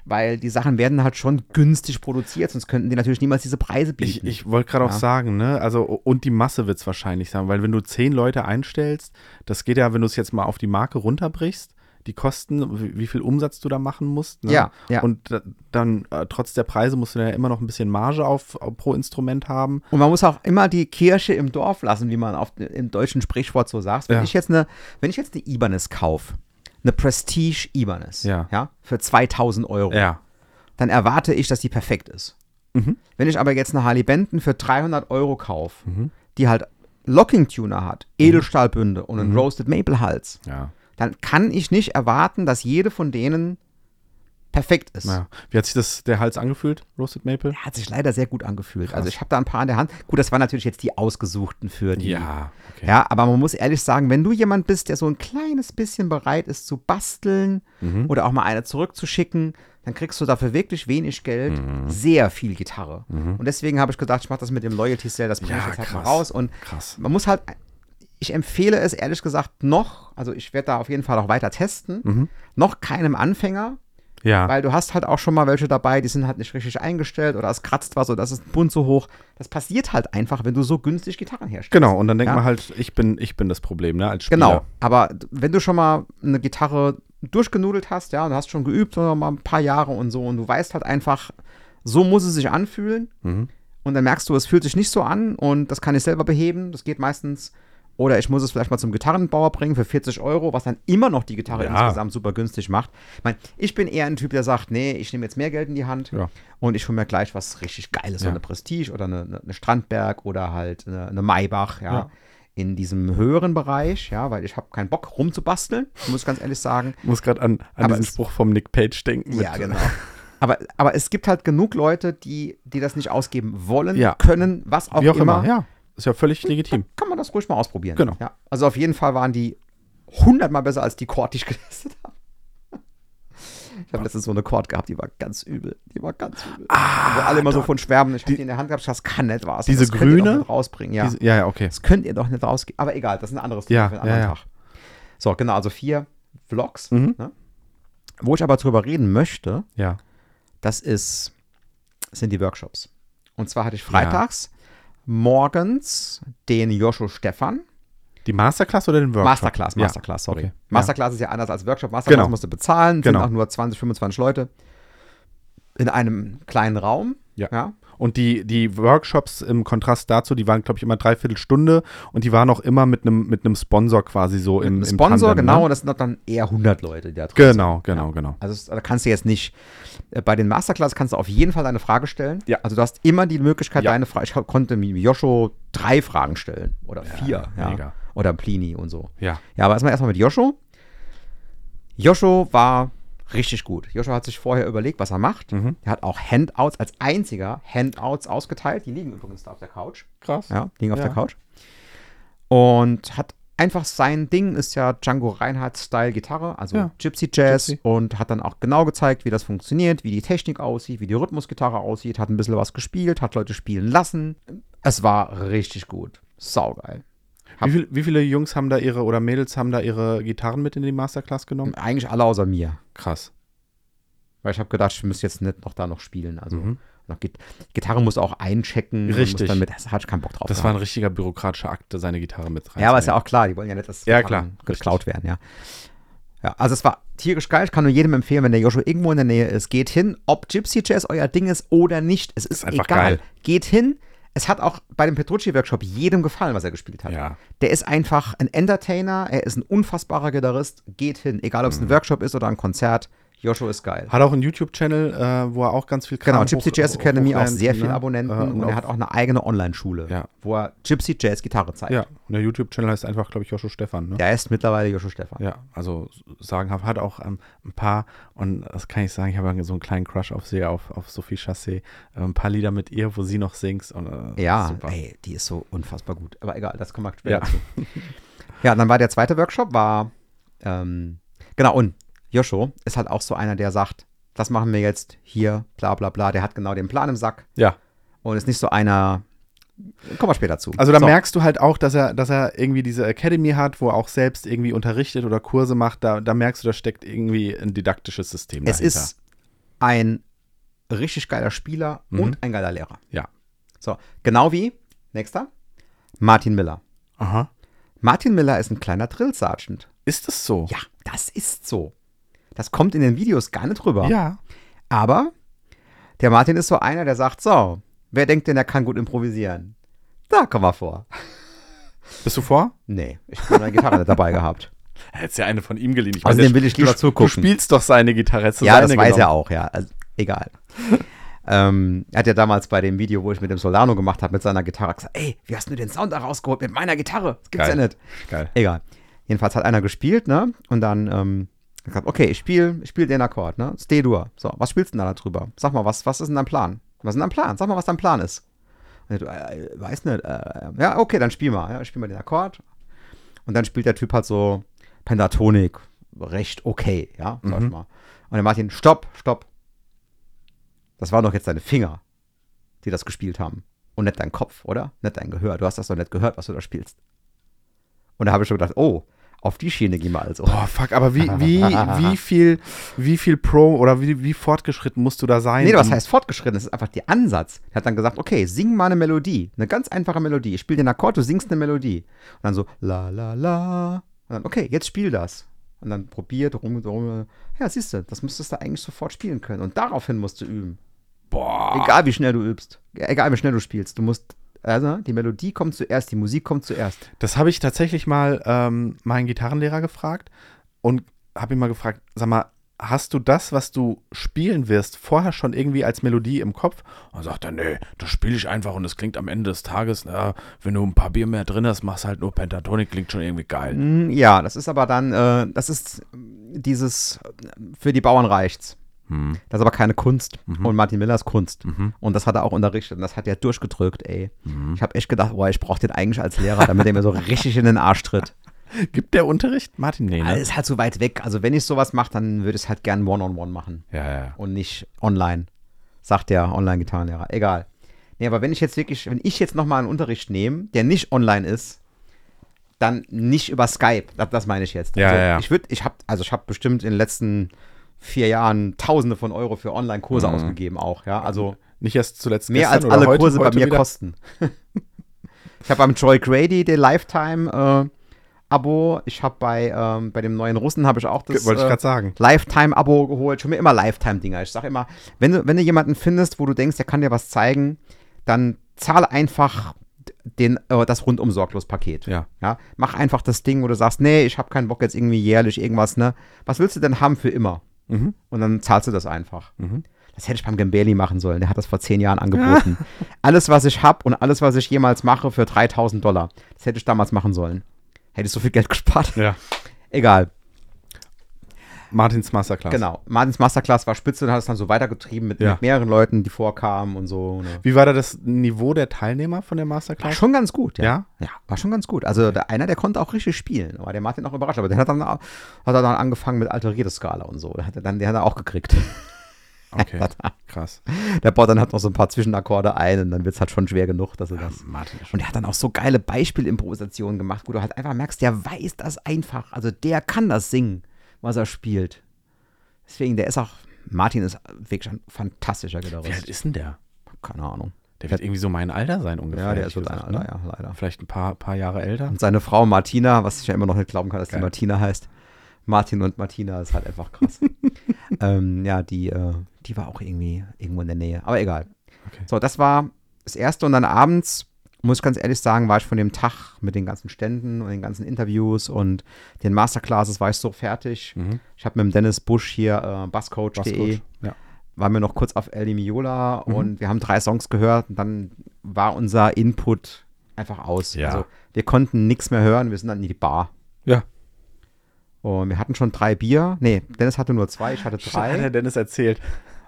weil die Sachen werden halt schon günstig produziert, sonst könnten die natürlich niemals diese Preise bieten. Ich, ich wollte gerade auch Ja. sagen, ne, also und die Masse wird es wahrscheinlich sein, weil wenn du zehn Leute einstellst, das geht ja, wenn du es jetzt mal auf die Marke runterbrichst, die Kosten, wie, viel Umsatz du da machen musst. Ne? Ja, ja. Und da- dann, äh, trotz der Preise, musst du ja immer noch ein bisschen Marge auf, auf pro Instrument haben. Und man muss auch immer die Kirche im Dorf lassen, wie man auf, im deutschen Sprichwort so sagt. Wenn Ja. ich jetzt eine, wenn ich jetzt eine Ibanez kaufe, eine Prestige Ibanez, Ja. ja, für 2000 Euro, Ja. dann erwarte ich, dass die perfekt ist. Mhm. Wenn ich aber jetzt eine Harley Benton für 300 Euro kaufe, Mhm. die halt Locking Tuner hat, Edelstahlbünde und einen Roasted Maple Hals, Ja. Dann kann ich nicht erwarten, dass jede von denen perfekt ist. ja. Wie hat sich das der Hals angefühlt, Roasted Maple? Hat sich leider sehr gut angefühlt. Krass. Also ich habe da ein paar in der Hand. Gut, das waren natürlich jetzt die ausgesuchten für die. Ja. Okay. Ja, aber man muss ehrlich sagen, wenn du jemand bist, der so ein kleines bisschen bereit ist zu basteln Mhm. oder auch mal eine zurückzuschicken, dann kriegst du dafür wirklich wenig Geld, Mhm. sehr viel Gitarre. Und deswegen habe ich gedacht, ich mache das mit dem Loyalty Sale, das bringe Ja, ich jetzt halt mal raus. Und Krass. man muss halt, ich empfehle es ehrlich gesagt noch, also ich werde da auf jeden Fall auch weiter testen, Mhm. noch keinem Anfänger, Ja. weil du hast halt auch schon mal welche dabei, die sind halt nicht richtig eingestellt oder es kratzt was oder das ist ein Bund so hoch. Das passiert halt einfach, wenn du so günstig Gitarren herstellst. Genau, und dann denkt Ja. man halt, ich bin, ich bin das Problem, ne, als Spieler. Genau, aber wenn du schon mal eine Gitarre durchgenudelt hast, ja, und hast schon geübt oder mal ein paar Jahre und so und du weißt halt einfach, so muss es sich anfühlen Mhm. und dann merkst du, es fühlt sich nicht so an und das kann ich selber beheben, das geht meistens oder ich muss es vielleicht mal zum Gitarrenbauer bringen für 40 Euro, was dann immer noch die Gitarre Ja. insgesamt super günstig macht. Ich meine, ich bin eher ein Typ, der sagt, nee, ich nehme jetzt mehr Geld in die Hand Ja. und ich hole mir gleich was richtig Geiles, so Ja. eine Prestige oder eine, eine- Strandberg oder halt eine, eine Maybach, ja. In diesem höheren Bereich, ja, weil ich habe keinen Bock rumzubasteln, muss ich ganz ehrlich sagen. Ich muss gerade an, an Aber diesen es- Spruch vom Nick Page denken. Ja, genau. Aber, aber es gibt halt genug Leute, die, die das nicht ausgeben wollen, Ja. können, was auch, Wie auch immer. immer. Ja, ist ja völlig legitim. Kann man das ruhig mal ausprobieren. Genau. Ja. Also auf jeden Fall waren die hundertmal besser als die Chord, die ich getestet habe. Ich habe letztens so eine Chord gehabt, die war ganz übel. Die war ganz übel. Wo alle immer so von schwärmen. Ich habe die in der Hand gehabt, ich dachte, das kann nicht wahr sein. diese das könnt ihr doch grüne? rausbringen. Ja. Diese, ja, ja, okay. Das könnt ihr doch nicht rausgeben. Aber egal, das ist ein anderes Ja, für einen anderen ja. Tag. So, genau, also vier Vlogs. Mhm. Ne? Wo ich aber drüber reden möchte, Ja. das ist, sind die Workshops. Und zwar hatte ich freitags morgens den Joscho Stefan. Die Masterclass oder den Workshop? Masterclass, Masterclass, sorry. okay. Masterclass ist ja anders als Workshop. Masterclass Genau. musst du bezahlen, Genau. sind auch nur 20, 25 Leute in einem kleinen Raum. Ja. ja. Und die, die Workshops im Kontrast dazu, die waren, glaube ich, immer dreiviertel Stunde und die waren auch immer mit einem mit einem Sponsor quasi so im, Ein im Sponsor, genau, Ne? und das sind dann eher 100 Leute, die da drin Genau, sind. genau, ja. genau. Also da kannst du jetzt nicht, äh, bei den Masterclass kannst du auf jeden Fall deine Frage stellen. Ja. Also du hast immer die Möglichkeit, Ja. deine Frage, ich konnte mit Joscho drei Fragen stellen oder vier. Mega. Oder Plini und so. Ja. Ja, aber erstmal erstmal mit Joscho. Joscho war richtig gut. Joscho hat sich vorher überlegt, was er macht. Mhm. Er hat auch Handouts als einziger Handouts ausgeteilt. Die liegen übrigens da auf der Couch. Krass. Ja, liegen auf Ja. der Couch. Und hat einfach sein Ding ist ja Django Reinhardt-Style Gitarre, also Ja. Gypsy Jazz Gypsy. und hat dann auch genau gezeigt, wie das funktioniert, wie die Technik aussieht, wie die Rhythmusgitarre aussieht, hat ein bisschen was gespielt, hat Leute spielen lassen. Es war richtig gut. Saugeil. Wie, viel, wie viele Jungs haben da ihre oder Mädels haben da ihre Gitarren mit in die Masterclass genommen? Eigentlich alle außer mir. Krass. Weil ich habe gedacht, ich müsste jetzt nicht noch da noch spielen. Also Mhm. noch Git Gitarre muss auch einchecken. Richtig. Dann mit, das hatte ich keinen Bock drauf. Das war ein gehabt. richtiger bürokratischer Akt, seine Gitarre mit rein. ja, aber ist ja auch klar, die wollen ja nicht, dass Ja, klar, geklaut werden, ja. Ja, also es war tierisch geil. Ich kann nur jedem empfehlen, wenn der Joshua irgendwo in der Nähe ist, geht hin, ob Gypsy Jazz euer Ding ist oder nicht. Es ist, Ist einfach egal. geil. Geht hin. Es hat auch bei dem Petrucci-Workshop jedem gefallen, was er gespielt hat. Ja. Der ist einfach ein Entertainer, er ist ein unfassbarer Gitarrist. Geht hin, egal ob Mhm. es ein Workshop ist oder ein Konzert. Joshua ist geil. Hat auch einen YouTube-Channel, äh, wo er auch ganz viel Genau, Kram Gypsy hoch- Jazz Academy auch sehr viele ne? Abonnenten Äh, und, er auch- hat auch eine eigene Online-Schule, Ja. wo er Gypsy Jazz Gitarre zeigt. Ja, und der YouTube-Channel heißt einfach, glaube ich, Joshua Stefan. Ne? Der ist mittlerweile Joshua Stefan. Ja, also sagenhaft. Hat auch ähm, ein paar, und das kann ich sagen, ich habe so einen kleinen Crush auf sie, auf, auf Sophie Chassé. Äh, ein paar Lieder mit ihr, wo sie noch singt. Und, äh, Ja, super. ey, die ist so unfassbar gut. Aber egal, das kommen wir später Ja. zu. Ja, und dann war der zweite Workshop, war, ähm, genau, und Joshua ist halt auch so einer, der sagt, das machen wir jetzt hier, bla bla bla. Der hat genau den Plan im Sack Ja, und ist nicht so einer, kommen wir später zu. also da so. merkst du halt auch, dass er, dass er irgendwie diese Academy hat, wo er auch selbst irgendwie unterrichtet oder Kurse macht. Da, da merkst du, da steckt irgendwie ein didaktisches System Es dahinter. ist ein richtig geiler Spieler Mhm. und ein geiler Lehrer. Ja. So, genau wie, nächster, Martin Miller. Aha. Martin Miller ist ein kleiner Drill Sergeant. Ist das so? Ja, das ist so. Das kommt in den Videos gar nicht rüber. Ja. Aber der Martin ist so einer, der sagt, so, wer denkt denn, er kann gut improvisieren? Da komm mal vor. Bist du vor? Nee, ich habe meine Gitarre nicht dabei gehabt. Hättest ja eine von ihm geliehen. Ich weiß, der- will ich lieber du, zugucken. Du spielst doch seine Gitarre. Ja, das seine weiß er auch, ja. Also, egal. ähm, er hat ja damals bei dem Video, wo ich mit dem Solano gemacht habe, mit seiner Gitarre gesagt, ey, wie hast du den Sound da rausgeholt mit meiner Gitarre? Das gibt's Geil. ja nicht. Geil. Egal. Jedenfalls hat einer gespielt, ne? Und dann ähm, gesagt, okay, ich spiele ich spiel den Akkord, ne? Stay dur. So, was spielst du denn da drüber? Sag mal, was, was ist denn dein Plan? Was ist denn dein Plan? Sag mal, was dein Plan ist. Und du, äh, äh, weiß nicht. Äh, ja, okay, dann spiel mal. Ja, ich spiel mal den Akkord. Und dann spielt der Typ halt so Pentatonik. Recht okay, ja, sag Mhm. mal. Und der Martin, stopp, stopp. Das waren doch jetzt deine Finger, die das gespielt haben. Und nicht dein Kopf, oder? Nicht dein Gehör. Du hast das doch nicht gehört, was du da spielst. Und da habe ich schon gedacht, oh, auf die Schiene gehen wir also. Boah, fuck, aber wie, wie, wie viel, wie viel Pro oder wie, wie fortgeschritten musst du da sein? Nee, was heißt fortgeschritten? Das ist einfach der Ansatz. Er hat dann gesagt, okay, sing mal eine Melodie. Eine ganz einfache Melodie. Ich spiele den Akkord, du singst eine Melodie. Und dann so, la, la, la. Und dann, okay, jetzt spiel das. Und dann probiert, rum, rum. Ja, siehst du, das müsstest du eigentlich sofort spielen können. Und daraufhin musst du üben. Boah. Egal, wie schnell du übst. Egal, wie schnell du spielst. Du musst, also, die Melodie kommt zuerst, die Musik kommt zuerst. Das habe ich tatsächlich mal ähm, meinen Gitarrenlehrer gefragt und habe ihn mal gefragt, sag mal, hast du das, was du spielen wirst, vorher schon irgendwie als Melodie im Kopf? Und sagt er, nee, das spiele ich einfach und es klingt am Ende des Tages, na, wenn du ein paar Bier mehr drin hast, machst halt nur Pentatonik, klingt schon irgendwie geil. Mm, Ja, das ist aber dann, äh, das ist dieses, für die Bauern reicht's. Hm. Das ist aber keine Kunst. Mhm. Und Martin Miller ist Kunst. Mhm. Und das hat er auch unterrichtet. Und das hat er durchgedrückt, ey. Mhm. Ich habe echt gedacht, boah, ich brauche den eigentlich als Lehrer, damit er mir so richtig in den Arsch tritt. Gibt der Unterricht? Martin, Aber ne? ist halt so weit weg. Also wenn ich sowas mache, dann würde ich es halt gern One-on-One machen. Ja, ja. Und nicht online. Sagt der Online-Gitarrenlehrer. Egal. Nee, aber wenn ich jetzt wirklich, wenn ich jetzt nochmal einen Unterricht nehme, der nicht online ist, dann nicht über Skype. Das, das meine ich jetzt. Ja, also ja, ja. Ich würde, ich habe, also ich habe bestimmt in den letzten vier Jahren Tausende von Euro für Online-Kurse Mhm. ausgegeben auch. Ja, also Nicht erst zuletzt Mehr als alle heute, Kurse bei heute mir wieder? kosten. ich habe beim Joy Grady den Lifetime-Abo. ich habe bei, ähm, bei dem neuen Russen habe ich auch das Wollte ich äh, gerade sagen. Lifetime-Abo geholt. Schon mir immer Lifetime-Dinger. Ich sage immer, wenn du, wenn du jemanden findest, wo du denkst, der kann dir was zeigen, dann zahle einfach den, äh, das rundum sorglos Paket. Ja. Ja, mach einfach das Ding, wo du sagst, nee, ich habe keinen Bock jetzt irgendwie jährlich irgendwas, ne? Was willst du denn haben für immer? Mhm. Und dann zahlst du das einfach. Mhm. Das hätte ich beim Gambeli machen sollen. Der hat das vor zehn Jahren angeboten. alles, was ich habe und alles, was ich jemals mache, für 3000 Dollar. Das hätte ich damals machen sollen. Hätte ich so viel Geld gespart. Ja. Egal. Martins Masterclass. Genau. Martins Masterclass war spitze und hat es dann so weitergetrieben mit, Ja. mit mehreren Leuten, die vorkamen und so. Ne? Wie war da das Niveau der Teilnehmer von der War Masterclass? schon ganz gut, ja. Ja? Ja, war schon ganz gut. Also der, einer, der konnte auch richtig spielen. War der Martin auch überrascht. Aber der hat dann, hat dann angefangen mit alterierte Skala und so. Der hat er dann, der hat er auch gekriegt. Okay, krass. Der baut dann halt noch so ein paar Zwischenakkorde ein und dann wird es halt schon schwer genug, dass er das. Schon Und er hat dann auch so geile Beispielimprovisationen gemacht, wo du halt einfach merkst, der weiß das einfach. Also der kann das singen, was er spielt. Deswegen, der ist auch, Martin ist wirklich ein fantastischer Wie alt Gitarrist. ist denn der? Keine Ahnung. Der wird irgendwie so mein Alter sein ungefähr. Ja, der ist so dein Alter, ne? ja, leider. Vielleicht ein paar, paar Jahre älter. Und seine Frau Martina, was ich ja immer noch nicht glauben kann, dass Geil. die Martina heißt. Martin und Martina ist halt einfach krass. ähm, ja, die, äh, die war auch irgendwie irgendwo in der Nähe. Aber egal. Okay. So, das war das erste und dann abends, muss ich ganz ehrlich sagen, war ich von dem Tag mit den ganzen Ständen und den ganzen Interviews und den Masterclasses war ich so fertig. Mhm. Ich habe mit dem Dennis Busch hier äh, Basscoach.de Basscoach, Ja. waren wir noch kurz auf El Miola Mhm. und wir haben drei Songs gehört und dann war unser Input einfach aus. Ja. Also wir konnten nichts mehr hören, wir sind dann in die Bar. Ja. Und wir hatten schon drei Bier. Nee, Dennis hatte nur zwei, ich hatte Hat drei. der Dennis erzählt.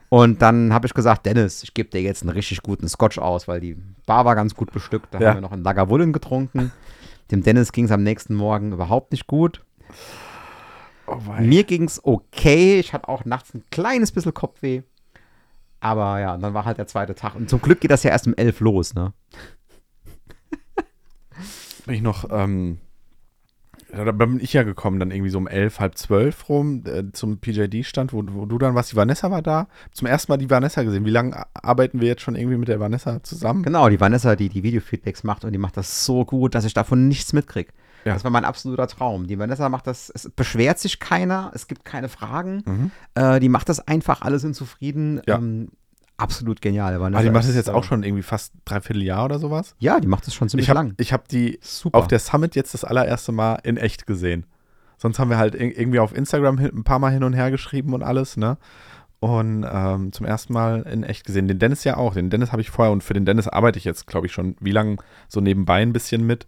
Und dann habe ich gesagt, Dennis, ich gebe dir jetzt einen richtig guten Scotch aus, weil die Bar war ganz gut bestückt. Da Ja. haben wir noch einen Lagavulin getrunken. Dem Dennis ging es am nächsten Morgen überhaupt nicht gut. Oh. Mir ging es okay. Ich hatte auch nachts ein kleines bisschen Kopfweh. Aber ja, dann war halt der zweite Tag. Und zum Glück geht das ja erst um elf los, ne? bin ich noch, ähm, da bin ich ja gekommen, dann irgendwie so um elf, halb zwölf rum äh, zum PJD-Stand, wo, wo du dann warst. Die Vanessa war da. Zum ersten Mal die Vanessa gesehen. Wie lange arbeiten wir jetzt schon irgendwie mit der Vanessa zusammen? Genau, die Vanessa, die die Videofeedbacks macht und die macht das so gut, dass ich davon nichts mitkriege. Ja. Das war mein absoluter Traum. Die Vanessa macht das, es beschwert sich keiner, es gibt keine Fragen. Mhm. Äh, die macht das einfach, alle sind zufrieden. Ja. Ähm, absolut genial. Vanessa Ah, die macht das jetzt auch schon irgendwie fast dreiviertel Jahr oder sowas. Ja, die macht das schon ziemlich Ich habe lang. hab die Super. auf der Summit jetzt das allererste Mal in echt gesehen. Sonst haben wir halt ir- irgendwie auf Instagram ein paar Mal hin und her geschrieben und alles, ne? Und ähm, zum ersten Mal in echt gesehen. Den Dennis ja auch. Den Dennis habe ich vorher und für den Dennis arbeite ich jetzt, glaube ich, schon wie lange so nebenbei ein bisschen mit.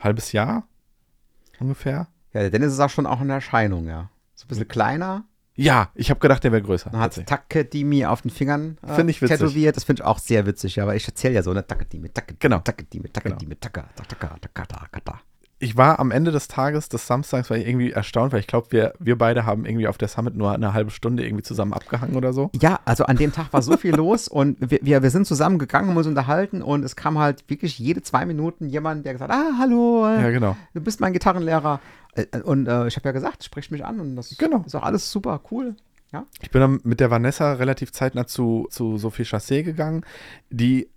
Halbes Jahr ungefähr. ja, der Dennis ist auch schon auch in Erscheinung, ja. So ein bisschen kleiner. Ja, ich habe gedacht, der wäre größer. Dann hat. Takadimi auf den Fingern äh, Find ich witzig. tätowiert. Das finde ich auch sehr witzig, ja, aber ich erzähle ja so, ne? Takadimi, Takadimi, Genau. Takadimi, Takadimi, Taka, Taka, Taka, Taka, Taka. Ich war am Ende des Tages, des Samstags, war ich irgendwie erstaunt, weil ich glaube, wir, wir beide haben irgendwie auf der Summit nur eine halbe Stunde irgendwie zusammen abgehangen oder so. Ja, also an dem Tag war so viel los und wir, wir, wir sind zusammen gegangen, haben uns unterhalten und es kam halt wirklich jede zwei Minuten jemand, der gesagt hat, ah, hallo, äh, Ja, genau. du bist mein Gitarrenlehrer. Äh, Und äh, ich habe ja gesagt, sprich mich an und das Genau. ist auch alles super cool. Ja, Ich bin dann mit der Vanessa relativ zeitnah zu, zu Sophie Chassé gegangen, die,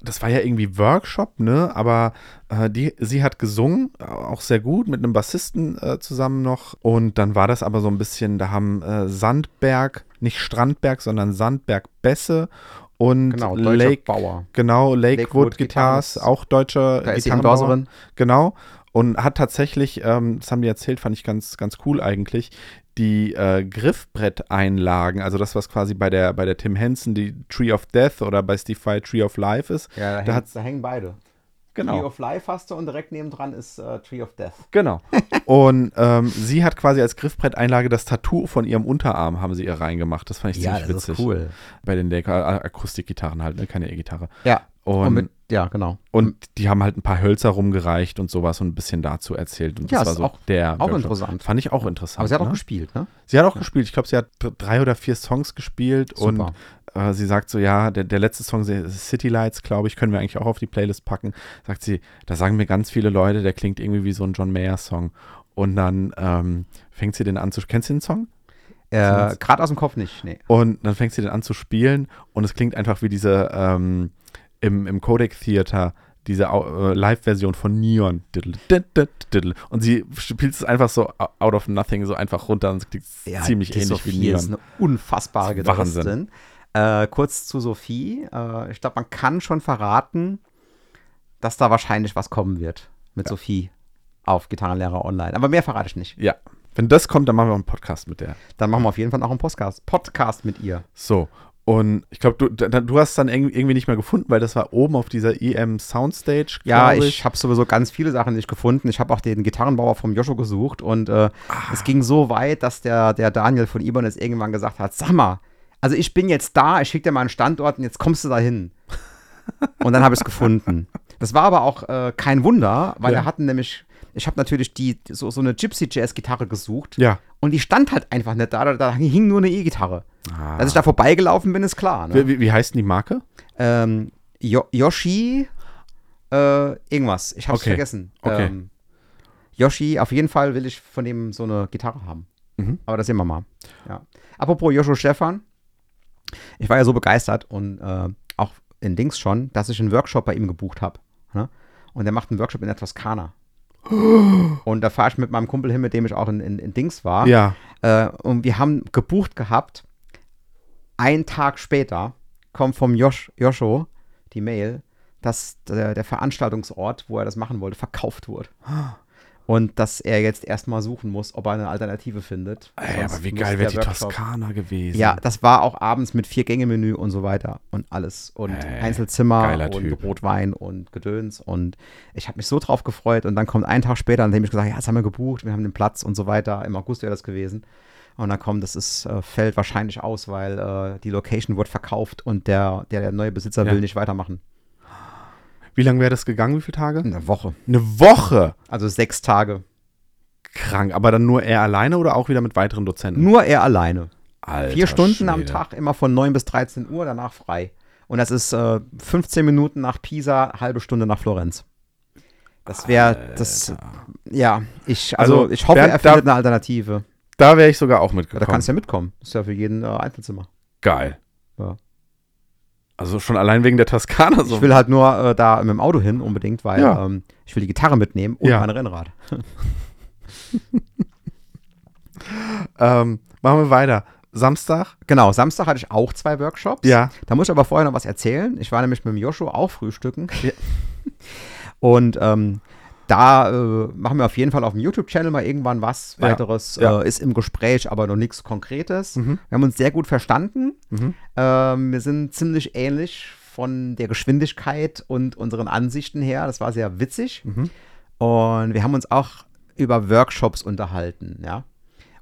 das war ja irgendwie Workshop, ne, aber äh, die, sie hat gesungen, auch sehr gut, mit einem Bassisten äh, zusammen noch und dann war das aber so ein bisschen, da haben äh, Sandberg, nicht Strandberg, sondern Sandberg Bässe und genau, Lake, Bauer. genau, Lakewood, Lakewood Guitars, auch deutscher Da ist die Gitarrenbauer. Endorserin. Genau. Und hat tatsächlich, ähm, das haben die erzählt, fand ich ganz, ganz cool eigentlich, die äh, Griffbretteinlagen, also das, was quasi bei der, bei der Tim Henson die Tree of Death oder bei Steve Vai Tree of Life ist. Ja, da, Da hängt, da hängen beide. Genau. Tree of Life hast du und direkt nebendran ist äh, Tree of Death. Genau. Und ähm, sie hat quasi als Griffbretteinlage das Tattoo von ihrem Unterarm, haben sie ihr reingemacht. Das fand ich ziemlich witzig. cool. Bei den Akustikgitarren halt, ne? keine E-Gitarre. Ja, Und, mit, ja, genau. und die haben halt ein paar Hölzer rumgereicht und sowas und ein bisschen dazu erzählt. Und Ja, das war so auch- der auch interessant. Fand ich auch interessant. Aber sie hat auch ne? gespielt, ne? Sie hat auch gespielt. Ich glaube, sie hat drei oder vier Songs gespielt Super. und äh, sie sagt so, ja, der, der letzte Song, City Lights, glaube ich, können wir eigentlich auch auf die Playlist packen. Sagt sie, da sagen mir ganz viele Leute, der klingt irgendwie wie so ein John Mayer-Song. Und dann ähm, fängt sie den an zu, kennst du den Song? Äh, Gerade aus dem Kopf nicht, nee. Und dann fängt sie den an zu spielen und es klingt einfach wie diese ähm, im, im Codec Theater diese äh, Live-Version von Neon. Und sie spielt es einfach so out of nothing, so einfach runter und es klingt ziemlich die ähnlich Sophie wie Neon. ist eine unfassbare Das. Gitarristin. Äh, kurz zu Sophie. Äh, ich glaube, man kann schon verraten, dass da wahrscheinlich was kommen wird mit Sophie auf Gitarrenlehrer online. Aber mehr verrate ich nicht. Ja. Wenn das kommt, dann machen wir einen Podcast mit der. Dann machen wir auf jeden Fall auch einen Podcast, Podcast mit ihr. So. Und ich glaube, du, du hast es dann irgendwie nicht mehr gefunden, weil das war oben auf dieser EM Soundstage. Ja, ich, ich habe sowieso ganz viele Sachen nicht gefunden. Ich habe auch den Gitarrenbauer vom Joscho gesucht und äh, ah. es ging so weit, dass der, der Daniel von Ibanez irgendwann gesagt hat: Sag mal, also ich bin jetzt da, ich schicke dir mal einen Standort und jetzt kommst du da hin. und dann habe ich es gefunden. Das war aber auch äh, kein Wunder, weil ja. er hatten nämlich ich habe natürlich die, so, so eine Gypsy-Jazz-Gitarre gesucht. Ja. Und die stand halt einfach nicht da. Da, da hing nur eine E-Gitarre. Ah. Als ich da vorbeigelaufen bin, ist klar. Ne? Wie, wie heißt denn die Marke? Ähm, Yo Yoshi äh, irgendwas. Ich habe es okay. vergessen. Okay. Ähm, Yoshi, auf jeden Fall will ich von dem so eine Gitarre haben. Mhm. Aber das sehen wir mal. Ja. Apropos Joshua Stefan. Ich war ja so begeistert und äh, auch in Dings schon, dass ich einen Workshop bei ihm gebucht habe. Ne? Und er macht einen Workshop in der Toskana. Und da fahre ich mit meinem Kumpel hin, mit dem ich auch in, in, in Dings war. Ja. Äh, und wir haben gebucht gehabt. Ein Tag später kommt vom Josh, Joscho die Mail, dass der, der Veranstaltungsort, wo er das machen wollte, verkauft wurde. Und dass er jetzt erstmal suchen muss, ob er eine Alternative findet. Ey, aber wie geil wäre die Toskana gewesen. Ja, das war auch abends mit Vier-Gänge-Menü und so weiter und alles. Und Ey, Einzelzimmer und typ. Rotwein und Gedöns. Und ich habe mich so drauf gefreut. Und dann kommt ein Tag später, an dem ich gesagt ja, das haben wir gebucht, wir haben den Platz und so weiter. Im August wäre das gewesen. Und dann kommt, das ist, äh, fällt wahrscheinlich aus, weil äh, die Location wird verkauft und der, der, der neue Besitzer ja. will nicht weitermachen. Wie lange wäre das gegangen? Wie viele Tage? Eine Woche. Eine Woche? Also sechs Tage. Krank. Aber dann nur er alleine oder auch wieder mit weiteren Dozenten? Nur er alleine. Alter Vier Stunden Schwede. am Tag, immer von 9 bis 13 Uhr, danach frei. Und das ist äh, 15 Minuten nach Pisa, halbe Stunde nach Florenz. Das wäre, das, ja, ich, also, also ich hoffe, Bernd, er findet da, eine Alternative. Da wäre ich sogar auch mitgekommen. Ja, da kannst du ja mitkommen. Das ist ja für jeden äh, Einzelzimmer. Geil. Also schon allein wegen der Toskana so. Ich will halt nur äh, da mit dem Auto hin unbedingt, weil ja. ähm, ich will die Gitarre mitnehmen und ja. mein Rennrad. ähm, machen wir weiter. Samstag? Genau, Samstag hatte ich auch zwei Workshops. Ja. Da muss ich aber vorher noch was erzählen. Ich war nämlich mit dem Joshua auch frühstücken. Ja. Und ähm, da äh, machen wir auf jeden Fall auf dem YouTube-Channel mal irgendwann was weiteres. Ja. Äh, ist im Gespräch, aber noch nichts Konkretes. Mhm. Wir haben uns sehr gut verstanden. Mhm. Ähm, wir sind ziemlich ähnlich von der Geschwindigkeit und unseren Ansichten her. Das war sehr witzig. Mhm. Und wir haben uns auch über Workshops unterhalten, ja.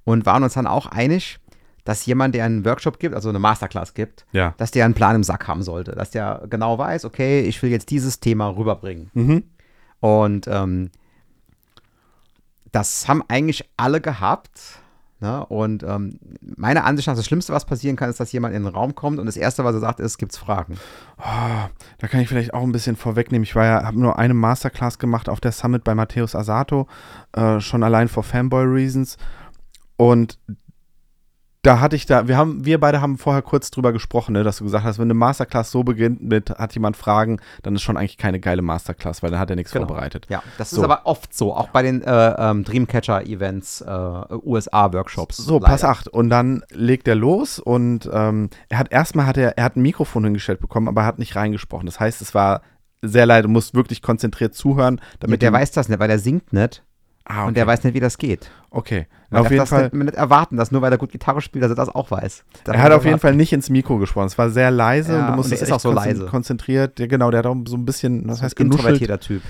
Und waren uns dann auch einig, dass jemand, der einen Workshop gibt, also eine Masterclass gibt, ja. dass der einen Plan im Sack haben sollte. Dass der genau weiß, okay, ich will jetzt dieses Thema rüberbringen. Mhm. Und ähm, das haben eigentlich alle gehabt. Ne? Und ähm, meiner Ansicht nach, das Schlimmste, was passieren kann, ist, dass jemand in den Raum kommt und das Erste, was er sagt, ist, gibt es Fragen. Oh, da kann ich vielleicht auch ein bisschen vorwegnehmen. Ich war ja, habe nur eine Masterclass gemacht auf der Summit bei Matthäus Asato, äh, schon allein for Fanboy Reasons. Und da hatte ich da, wir haben, wir beide haben vorher kurz drüber gesprochen, ne, dass du gesagt hast, wenn eine Masterclass so beginnt mit, hat jemand Fragen, dann ist schon eigentlich keine geile Masterclass, weil dann hat er nichts genau. vorbereitet. Ja, das so. ist aber oft so, auch bei den äh, ähm, Dreamcatcher-Events, äh, USA-Workshops. So, leider. pass acht. Und dann legt er los und ähm, er hat erstmal hat er, er hat ein Mikrofon hingestellt bekommen, aber er hat nicht reingesprochen. Das heißt, es war sehr leid, du musst wirklich konzentriert zuhören. Damit ja, der weiß das nicht, weil der singt nicht. Ah, okay. Und der weiß nicht, wie das geht. Okay. Man auf jeden Fall. Nicht, nicht erwarten, dass nur weil er gut Gitarre spielt, dass er das auch weiß. Das er hat auf jeden Fall nicht ins Mikro gesprochen. Es war sehr leise ja, und du musst es ist auch so leise. konzentriert. Ja, genau, der hat auch so ein bisschen, was heißt introvertierter Typ.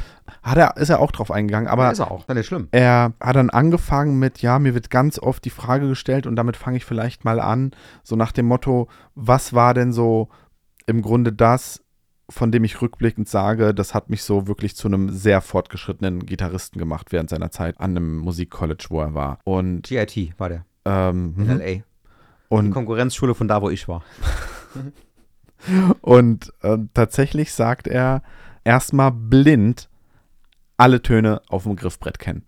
Hat er, ist er auch drauf eingegangen, aber ja, ist er auch, dann ist schlimm. Er hat dann angefangen mit, ja, mir wird ganz oft die Frage gestellt und damit fange ich vielleicht mal an, so nach dem Motto, was war denn so im Grunde das, von dem ich rückblickend sage, das hat mich so wirklich zu einem sehr fortgeschrittenen Gitarristen gemacht während seiner Zeit an einem Musikcollege, wo er war. Und GIT war der. Ähm, in mhm. LA. Und Die Konkurrenzschule von da, wo ich war. und äh, tatsächlich sagt er, erstmal blind alle Töne auf dem Griffbrett kennen.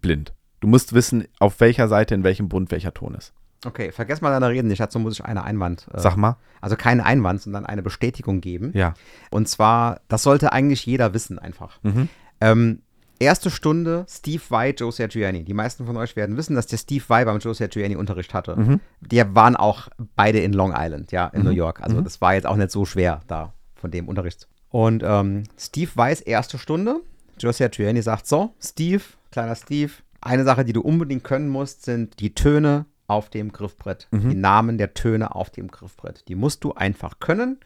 Blind. Du musst wissen, auf welcher Seite, in welchem Bund welcher Ton ist. Okay, vergesst mal deine Reden nicht. Dazu muss ich eine Einwand. Äh, Sag mal. Also keinen Einwand, sondern eine Bestätigung geben. Ja. Und zwar, das sollte eigentlich jeder wissen einfach. Mhm. Ähm, erste Stunde Steve Vai, Joe Sergiani. Die meisten von euch werden wissen, dass der Steve Vai beim Joe Sergiani Unterricht hatte. Mhm. Die waren auch beide in Long Island, ja, in Mhm. New York. Also Mhm. das war jetzt auch nicht so schwer da von dem Unterricht. Und ähm, Steve Vais erste Stunde. Joe Sergiani sagt so, Steve, kleiner Steve, eine Sache, die du unbedingt können musst, sind die Töne auf dem Griffbrett, Mhm. die Namen der Töne auf dem Griffbrett. Die musst du einfach können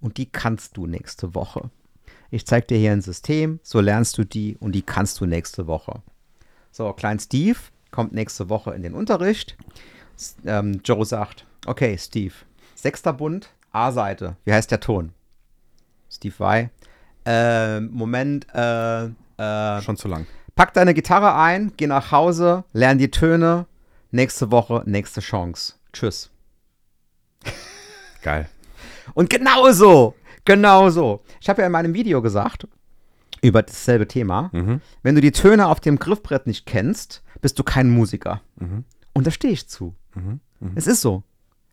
und die kannst du nächste Woche. Ich zeige dir hier ein System, so lernst du die und die kannst du nächste Woche. So, Klein Steve kommt nächste Woche in den Unterricht. Ähm, Joe sagt, okay, Steve, sechster Bund, A-Seite, wie heißt der Ton? Steve Y. Ähm, Moment, äh, äh, Schon zu lang. pack deine Gitarre ein, geh nach Hause, lern die Töne. Nächste Woche, nächste Chance. Tschüss. Geil. Und genauso, genauso. Ich habe ja in meinem Video gesagt, über dasselbe Thema, Mhm. wenn du die Töne auf dem Griffbrett nicht kennst, bist du kein Musiker. Mhm. Und da stehe ich zu. Es ist so.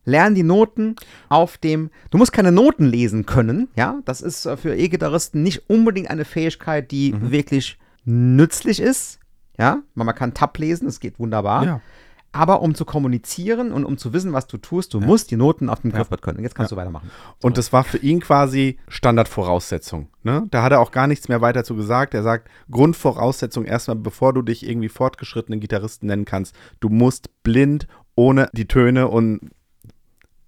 Lern die Noten auf dem. Du musst keine Noten lesen können, ja. Das ist äh, für E-Gitarristen nicht unbedingt eine Fähigkeit, die Mhm. wirklich nützlich ist. Ja, man kann Tab lesen, das geht wunderbar. Ja. Aber um zu kommunizieren und um zu wissen, was du tust, du musst die Noten auf dem Griffbrett können. Und jetzt kannst du weitermachen. Und das war für ihn quasi Standardvoraussetzung. Ne? Da hat er auch gar nichts mehr weiter zu gesagt. Er sagt, Grundvoraussetzung erstmal, bevor du dich irgendwie fortgeschrittenen Gitarristen nennen kannst, du musst blind ohne die Töne und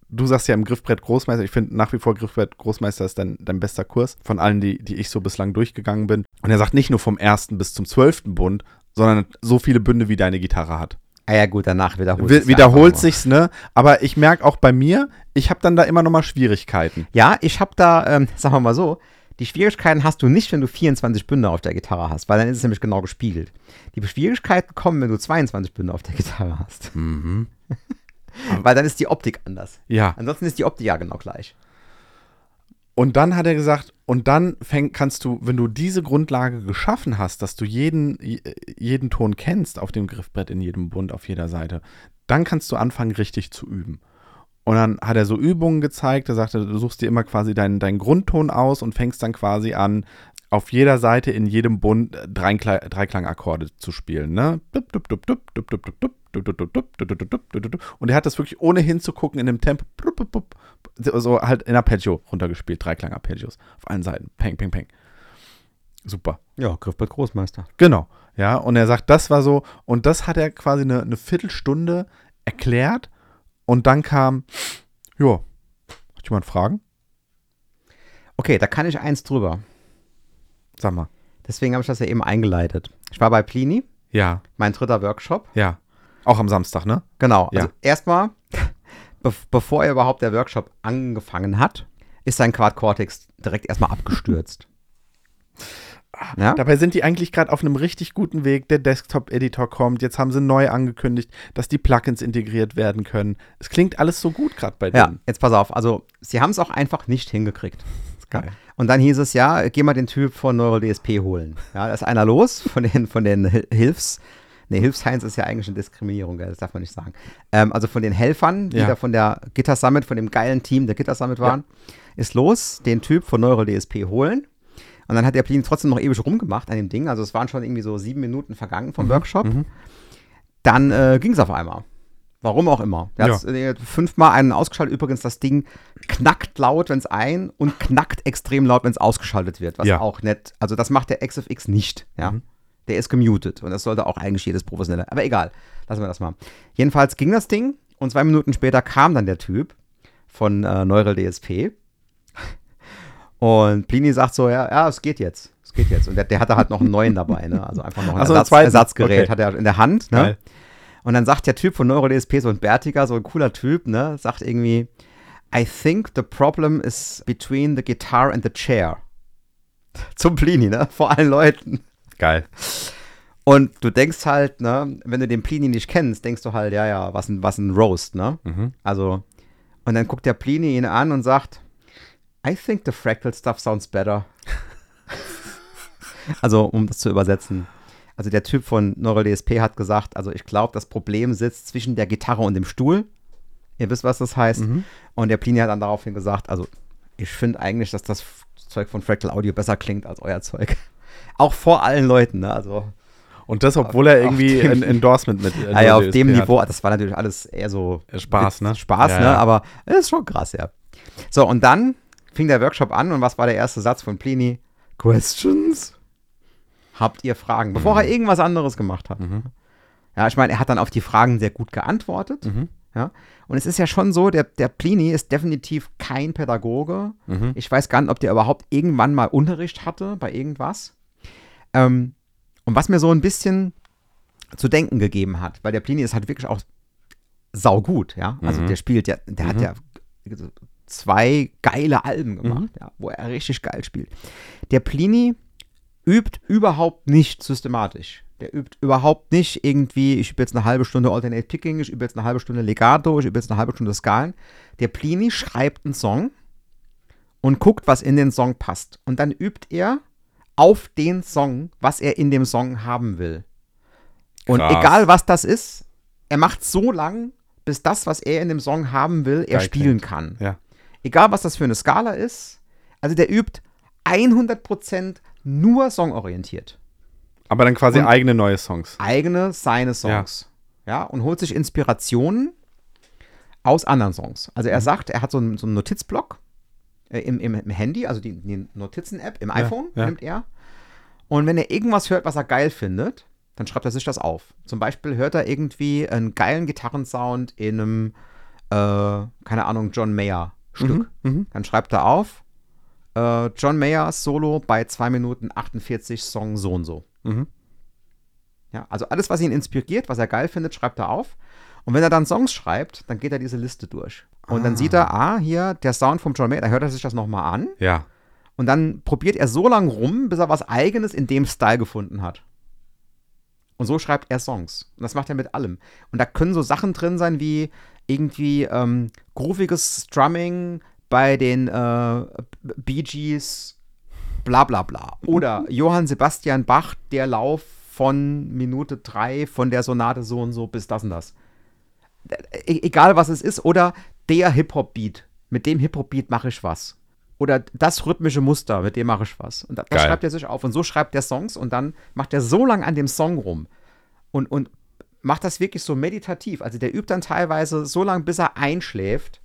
du sagst ja im Griffbrett Großmeister, ich finde nach wie vor Griffbrett Großmeister ist dein, dein bester Kurs von allen, die, die ich so bislang durchgegangen bin. Und er sagt nicht nur vom ersten bis zum zwölften Bund, sondern so viele Bünde, wie deine Gitarre hat. Ah ja, gut, danach wiederholt Wi- sich's wiederholt sich's, ne? Aber ich merke auch bei mir, ich habe dann da immer noch mal Schwierigkeiten. Ja, ich habe da, ähm, sagen wir mal so, die Schwierigkeiten hast du nicht, wenn du 24 Bünde auf der Gitarre hast, weil dann ist es nämlich genau gespiegelt. Die Schwierigkeiten kommen, wenn du 22 Bünde auf der Gitarre hast. weil dann ist die Optik anders. Ja. Ansonsten ist die Optik ja genau gleich. Und dann hat er gesagt, und dann fäng, kannst du, wenn du diese Grundlage geschaffen hast, dass du jeden, jeden Ton kennst auf dem Griffbrett, in jedem Bund, auf jeder Seite, dann kannst du anfangen, richtig zu üben. Und dann hat er so Übungen gezeigt. Er sagte, du suchst dir immer quasi deinen, deinen Grundton aus und fängst dann quasi an, auf jeder Seite in jedem Bund Dreiklangakkorde zu spielen. Und er hat das wirklich ohne hinzugucken in dem Tempo, so halt in Arpeggio runtergespielt, Dreiklang-Arpeggios auf allen Seiten. Peng, peng, peng. Super. Ja, Griffbert Großmeister. Genau. Ja, und er sagt, das war so, und das hat er quasi eine, eine Viertelstunde erklärt und dann kam, ja, hat jemand Fragen? Okay, da kann ich eins drüber. Sag mal. Deswegen habe ich das ja eben eingeleitet. Ich war bei Plini, Ja, mein dritter Workshop. ja. Auch am Samstag, ne? Genau. Ja. Also erstmal, be bevor er überhaupt der Workshop angefangen hat, ist sein Quad Cortex direkt erstmal abgestürzt. Ja? Dabei sind die eigentlich gerade auf einem richtig guten Weg. Der Desktop-Editor kommt. Jetzt haben sie neu angekündigt, dass die Plugins integriert werden können. Es klingt alles so gut gerade bei ja, denen. jetzt pass auf. Also, sie haben es auch einfach nicht hingekriegt. Geil. Und dann hieß es, ja, geh mal den Typ von Neural DSP holen. Ja, da ist einer los von den, von den Hil- Hilfs. Nee, Hilfsheinz ist ja eigentlich eine Diskriminierung, das darf man nicht sagen. Ähm, also von den Helfern, die Ja. da von der Gitter Summit, von dem geilen Team der Gitter Summit waren, ist los, den Typ von Neural DSP holen. Und dann hat der Plini trotzdem noch ewig rumgemacht an dem Ding. Also es waren schon irgendwie so sieben Minuten vergangen vom Workshop. Dann äh, ging es auf einmal. Warum auch immer. Der Ja. hat äh, fünfmal einen ausgeschaltet. Übrigens, das Ding knackt laut, wenn es ein und knackt extrem laut, wenn es ausgeschaltet wird. Was Ja. auch nett. Also das macht der XFX nicht. Ja. Der ist gemutet. Und das sollte auch eigentlich jedes professionelle. Aber egal. Lassen wir das mal. Jedenfalls ging das Ding. Und zwei Minuten später kam dann der Typ von äh, Neural DSP. Und Plini sagt so, ja, ja, es geht jetzt. Es geht jetzt. Und der, der hatte halt noch einen neuen dabei, ne? Also einfach noch ein so, Ersatz. Ersatzgerät Okay. hat er in der Hand, ne? Geil. Und dann sagt der Typ von NeuroDSP, so ein bärtiger, so ein cooler Typ, ne, sagt irgendwie, I think the problem is between the guitar and the chair. Zum Plini, ne, vor allen Leuten. Geil. Und du denkst halt, ne, wenn du den Plini nicht kennst, denkst du halt, ja, ja, was ein, was ein Roast, ne? Mhm. Also, und dann guckt der Plini ihn an und sagt, I think the fractal stuff sounds better. also, um das zu übersetzen. Also, der Typ von NeuroDSP hat gesagt, also ich glaube, das Problem sitzt zwischen der Gitarre und dem Stuhl. Ihr wisst, was das heißt. Mhm. Und der Plini hat dann daraufhin gesagt, also ich finde eigentlich, dass das Zeug von Fractal Audio besser klingt als euer Zeug. Auch vor allen Leuten, ne? Also, Und das, obwohl er Auf irgendwie ein Endorsement mit äh, naja, auf DSP dem hat. Niveau, das war natürlich alles eher so Äh, Spaß, ne? Spaß, Ja, ne? ja. Aber es ist schon krass, ja. So, und dann fing der Workshop an und was war der erste Satz von Plini? Questions? Habt ihr Fragen? Bevor er irgendwas anderes gemacht hat. Ja, ich meine, er hat dann auf die Fragen sehr gut geantwortet. Mhm. Ja. Und es ist ja schon so, der, der Plini ist definitiv kein Pädagoge. Mhm. Ich weiß gar nicht, ob der überhaupt irgendwann mal Unterricht hatte bei irgendwas. Ähm, und was mir so ein bisschen zu denken gegeben hat, weil der Plini ist halt wirklich auch saugut, ja. Also Mhm. der spielt ja, der hat Mhm. ja zwei geile Alben gemacht, Mhm. ja, wo er richtig geil spielt. Der Plini übt überhaupt nicht systematisch. Der übt überhaupt nicht irgendwie, ich übe jetzt eine halbe Stunde Alternate Picking, ich übe jetzt eine halbe Stunde Legato, ich übe jetzt eine halbe Stunde Skalen. Der Plini schreibt einen Song und guckt, was in den Song passt. Und dann übt er auf den Song, was er in dem Song haben will. Und Krass. egal was das ist, er macht so lang, bis das, was er in dem Song haben will, er Geil spielen klingt. kann. Ja. Egal was das für eine Skala ist. Also der übt 100% nur songorientiert. Aber dann quasi Und- eigene neue Songs. Eigene, seine Songs. Ja. und holt sich Inspirationen aus anderen Songs. Also Mhm. er sagt, er hat so einen, so einen Notizblock äh, im, im, im Handy, also die, die Notizen-App im iPhone ja. nimmt er. Und wenn er irgendwas hört, was er geil findet, dann schreibt er sich das auf. Zum Beispiel hört er irgendwie einen geilen Gitarrensound in einem, äh, keine Ahnung, John Mayer-Stück. Mhm. Dann schreibt er auf, äh, John Mayer Solo bei 2 Minuten 48 Song so und so. Mhm. Ja, also alles, was ihn inspiriert, was er geil findet, schreibt er auf. Und wenn er dann Songs schreibt, dann geht er diese Liste durch. Und dann sieht er, ah, hier, der Sound vom John Mayer, dann hört er sich das nochmal an. Ja. Und dann probiert er so lange rum, bis er was Eigenes in dem Style gefunden hat. Und so schreibt er Songs. Und das macht er mit allem. Und da können so Sachen drin sein wie irgendwie ähm, grooviges Strumming bei den äh, Bee Gees, bla bla bla. Oder Johann Sebastian Bach, der Lauf von Minute 3 von der Sonate so und so bis das und das. E egal was es ist. Oder der Hip-Hop-Beat. Mit dem Hip-Hop-Beat mache ich was. Oder das rhythmische Muster, mit dem mache ich was. Und das, das schreibt er sich auf. Und so schreibt er Songs und dann macht er so lange an dem Song rum. Und, und macht das wirklich so meditativ. Also der übt dann teilweise so lange, bis er einschläft,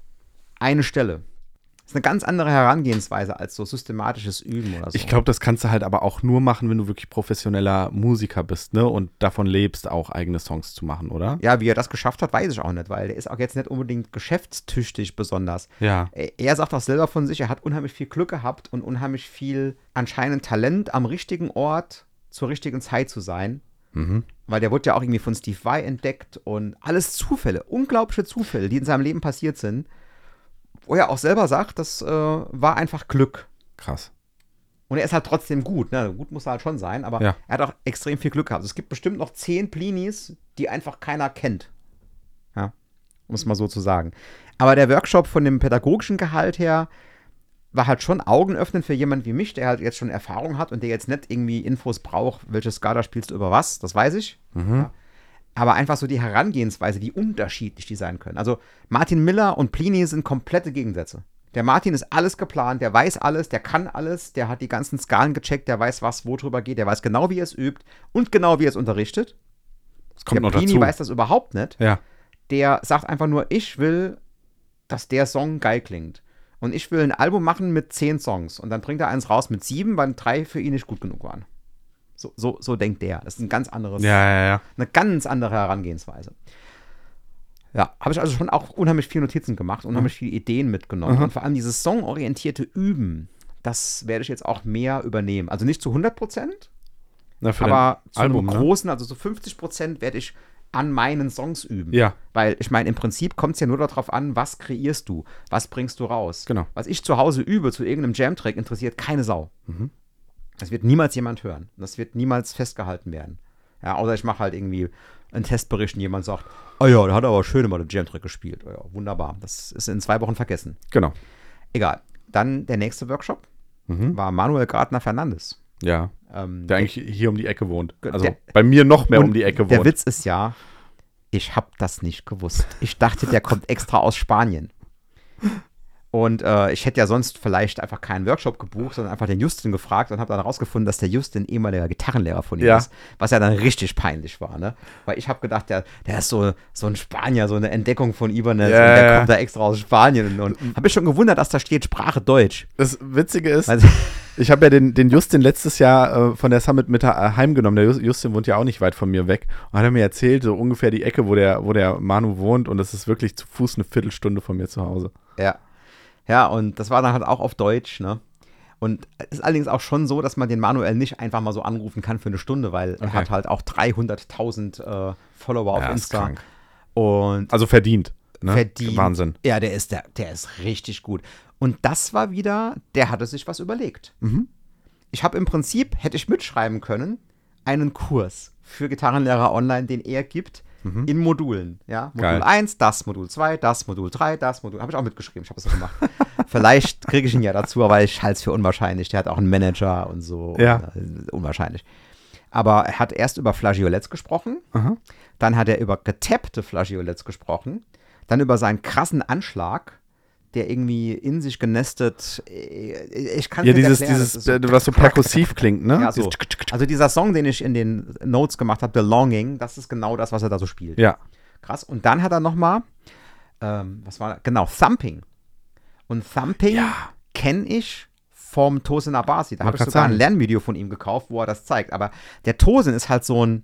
eine Stelle. Das ist eine ganz andere Herangehensweise als so systematisches Üben oder so. Ich glaube, das kannst du halt aber auch nur machen, wenn du wirklich professioneller Musiker bist, ne? Und davon lebst, auch eigene Songs zu machen, oder? ja, wie er das geschafft hat, weiß ich auch nicht, weil der ist auch jetzt nicht unbedingt geschäftstüchtig besonders. Ja. Er er sagt auch selber von sich, er hat unheimlich viel Glück gehabt und unheimlich viel anscheinend Talent am richtigen Ort zur richtigen Zeit zu sein. Mhm. Weil der wurde ja auch irgendwie von Steve Vai entdeckt und alles Zufälle, unglaubliche Zufälle, die in seinem Leben passiert sind. Wo er auch selber sagt, das äh, war einfach Glück. Krass. Und er ist halt trotzdem gut. Ne? Gut muss er halt schon sein, aber Ja. er hat auch extrem viel Glück gehabt. Es gibt bestimmt noch zehn Plinis, die einfach keiner kennt. Ja, um es mal so zu sagen. Aber der Workshop von dem pädagogischen Gehalt her war halt schon augenöffnend für jemanden wie mich, der halt jetzt schon Erfahrung hat und der jetzt nicht irgendwie Infos braucht, welche Skala spielst du über was, das weiß ich. Ja. Aber einfach so die Herangehensweise, wie unterschiedlich die sein können. Also Martin Miller und Plini sind komplette Gegensätze. Der Martin ist alles geplant, der weiß alles, der kann alles, der hat die ganzen Skalen gecheckt, der weiß, was wo drüber geht, der weiß genau, wie er es übt und genau, wie er es unterrichtet. Das kommt der noch Plini dazu. weiß das überhaupt nicht. ja. Der sagt einfach nur, ich will, dass der Song geil klingt. Und ich will ein Album machen mit zehn Songs. Und dann bringt er eins raus mit sieben, weil drei für ihn nicht gut genug waren. So, so, so denkt der. Das ist ein ganz anderes, Ja, ja, ja. eine ganz andere Herangehensweise. Ja, habe ich also schon auch unheimlich viele Notizen gemacht, unheimlich viele Ideen mitgenommen. Mhm. Und vor allem dieses songorientierte Üben, das werde ich jetzt auch mehr übernehmen. Also nicht zu 100 Prozent, aber zu Album, einem ne? großen, also so 50 Prozent werde ich an meinen Songs üben. Ja. Weil ich meine, im Prinzip kommt es ja nur darauf an, was kreierst du, was bringst du raus. Genau. Was ich zu Hause übe zu irgendeinem Jam-Track, interessiert keine Sau. Mhm. Das wird niemals jemand hören. Das wird niemals festgehalten werden. Ja, außer ich mache halt irgendwie einen Testbericht und jemand sagt, oh ja, der hat aber schön immer den Jam-Track gespielt. Oh ja, wunderbar. Das ist in zwei Wochen vergessen. Genau. Egal. Dann der nächste Workshop Mhm. war Manuel Gardner Fernandes. Ja. Ähm, Der eigentlich hier um die Ecke wohnt. Also Der- bei mir noch mehr um die Ecke Der wohnt. Witz ist ja, ich habe das nicht gewusst. Ich dachte, der kommt extra aus Spanien. Und äh, ich hätte ja sonst vielleicht einfach keinen Workshop gebucht, sondern einfach den Justin gefragt und habe dann herausgefunden, dass der Justin ehemaliger Gitarrenlehrer von ihm Ja. ist. Was ja dann richtig peinlich war, ne? Weil ich habe gedacht, der, der ist so, so ein Spanier, so eine Entdeckung von Ibanez Ja, und der ja. kommt da extra aus Spanien. Und, und habe mich schon gewundert, dass da steht Sprache Deutsch. Das Witzige ist, Also, Ich habe ja den, den Justin letztes Jahr äh, von der Summit mit äh, heimgenommen. Der Justin wohnt ja auch nicht weit von mir weg. Und hat er mir erzählt, so ungefähr die Ecke, wo der, wo der Manu wohnt. Und das ist wirklich zu Fuß eine Viertelstunde von mir zu Hause. Ja. Ja, und das war dann halt auch auf Deutsch, ne? Und es ist allerdings auch schon so, dass man den Manuel nicht einfach mal so anrufen kann für eine Stunde, weil okay. er hat halt auch 300.000 äh, Follower auf ja, Insta. Ist krank. Und also verdient. Ne? Verdient. Wahnsinn. Ja, der ist, der, der ist richtig gut. Und das war wieder, der hatte sich was überlegt. Mhm. Ich habe im Prinzip, hätte ich mitschreiben können, einen Kurs für Gitarrenlehrer online, den er gibt, mhm. in Modulen. Ja? Modul Geil. 1, das, Modul 2, das, Modul 3, das, Modul. Habe ich auch mitgeschrieben, ich habe es so gemacht. Vielleicht kriege ich ihn ja dazu, aber ich halte es für unwahrscheinlich. Der hat auch einen Manager und so. Ja. Und, äh, unwahrscheinlich. Aber er hat erst über Flageolets gesprochen, Aha. dann hat er über getappte Flageolets gesprochen, dann über seinen krassen Anschlag der irgendwie in sich genestet. Äh, ich kann ja, dieses, erklären, dieses, so was so perkussiv klingt, ne? Ja, so. Also dieser Song, den ich in den Notes gemacht habe, The Longing, das ist genau das, was er da so spielt. Ja. Krass. Und dann hat er noch mal, ähm, was war, genau, Thumping. Und Thumping ja. kenne ich vom Tosin Abasi. Da habe ich sogar sagen. ein Lernvideo von ihm gekauft, wo er das zeigt. Aber der Tosin ist halt so ein,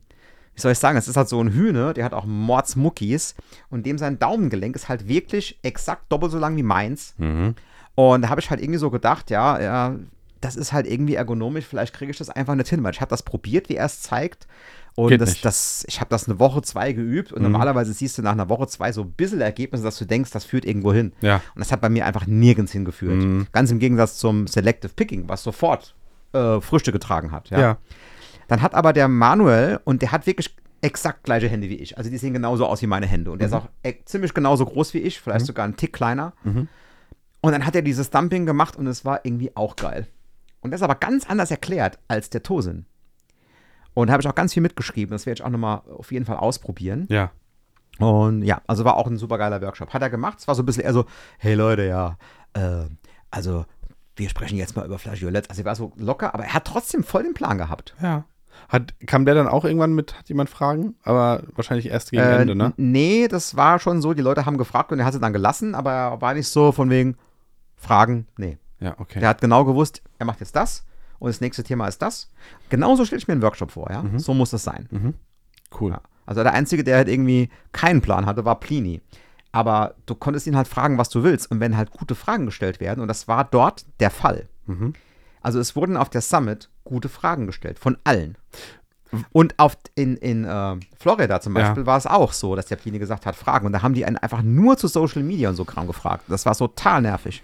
wie soll ich sagen, es ist halt so ein Hühne, der hat auch Mordsmuckis und dem sein Daumengelenk ist halt wirklich exakt doppelt so lang wie meins. Mhm. Und da habe ich halt irgendwie so gedacht, ja, ja, das ist halt irgendwie ergonomisch, vielleicht kriege ich das einfach nicht hin, weil ich habe das probiert, wie er es zeigt. Und das, das, ich habe das eine Woche, zwei geübt und mhm. normalerweise siehst du nach einer Woche, zwei so ein bisschen Ergebnisse, dass du denkst, das führt irgendwo hin. Ja. Und das hat bei mir einfach nirgends hingeführt. Mhm. Ganz im Gegensatz zum Selective Picking, was sofort äh, Früchte getragen hat. Ja? ja. Dann hat aber der Manuel, und der hat wirklich exakt gleiche Hände wie ich. Also die sehen genauso aus wie meine Hände. Und der mhm. ist auch e ziemlich genauso groß wie ich, vielleicht mhm. sogar einen Tick kleiner. Mhm. Und dann hat er dieses Dumping gemacht und es war irgendwie auch geil. Und das ist aber ganz anders erklärt als der Tosin. Und da habe ich auch ganz viel mitgeschrieben. Das werde ich auch nochmal auf jeden Fall ausprobieren. Ja. Und ja, also war auch ein super geiler Workshop. Hat er gemacht. Es war so ein bisschen eher so, hey Leute, ja, äh, also wir sprechen jetzt mal über Flageolets. Also er war so locker, aber er hat trotzdem voll den Plan gehabt. Ja. Hat, kam der dann auch irgendwann mit, hat jemand Fragen? Aber wahrscheinlich erst gegen äh, Ende, ne? Nee, das war schon so, die Leute haben gefragt und er hat sie dann gelassen, aber er war nicht so von wegen Fragen, nee. Ja, okay. Der hat genau gewusst, er macht jetzt das und das nächste Thema ist das. Genauso stelle ich mir einen Workshop vor, ja. Mhm. So muss das sein. Mhm. Cool. Ja. Also der Einzige, der halt irgendwie keinen Plan hatte, war Plini. Aber du konntest ihn halt fragen, was du willst. Und wenn halt gute Fragen gestellt werden, und das war dort der Fall. Mhm. Also es wurden auf der Summit gute Fragen gestellt, von allen. Und auf, in, in äh, Florida zum Beispiel ja. war es auch so, dass der Plini gesagt hat, Fragen. Und da haben die einen einfach nur zu Social Media und so Kram gefragt. Das war total nervig.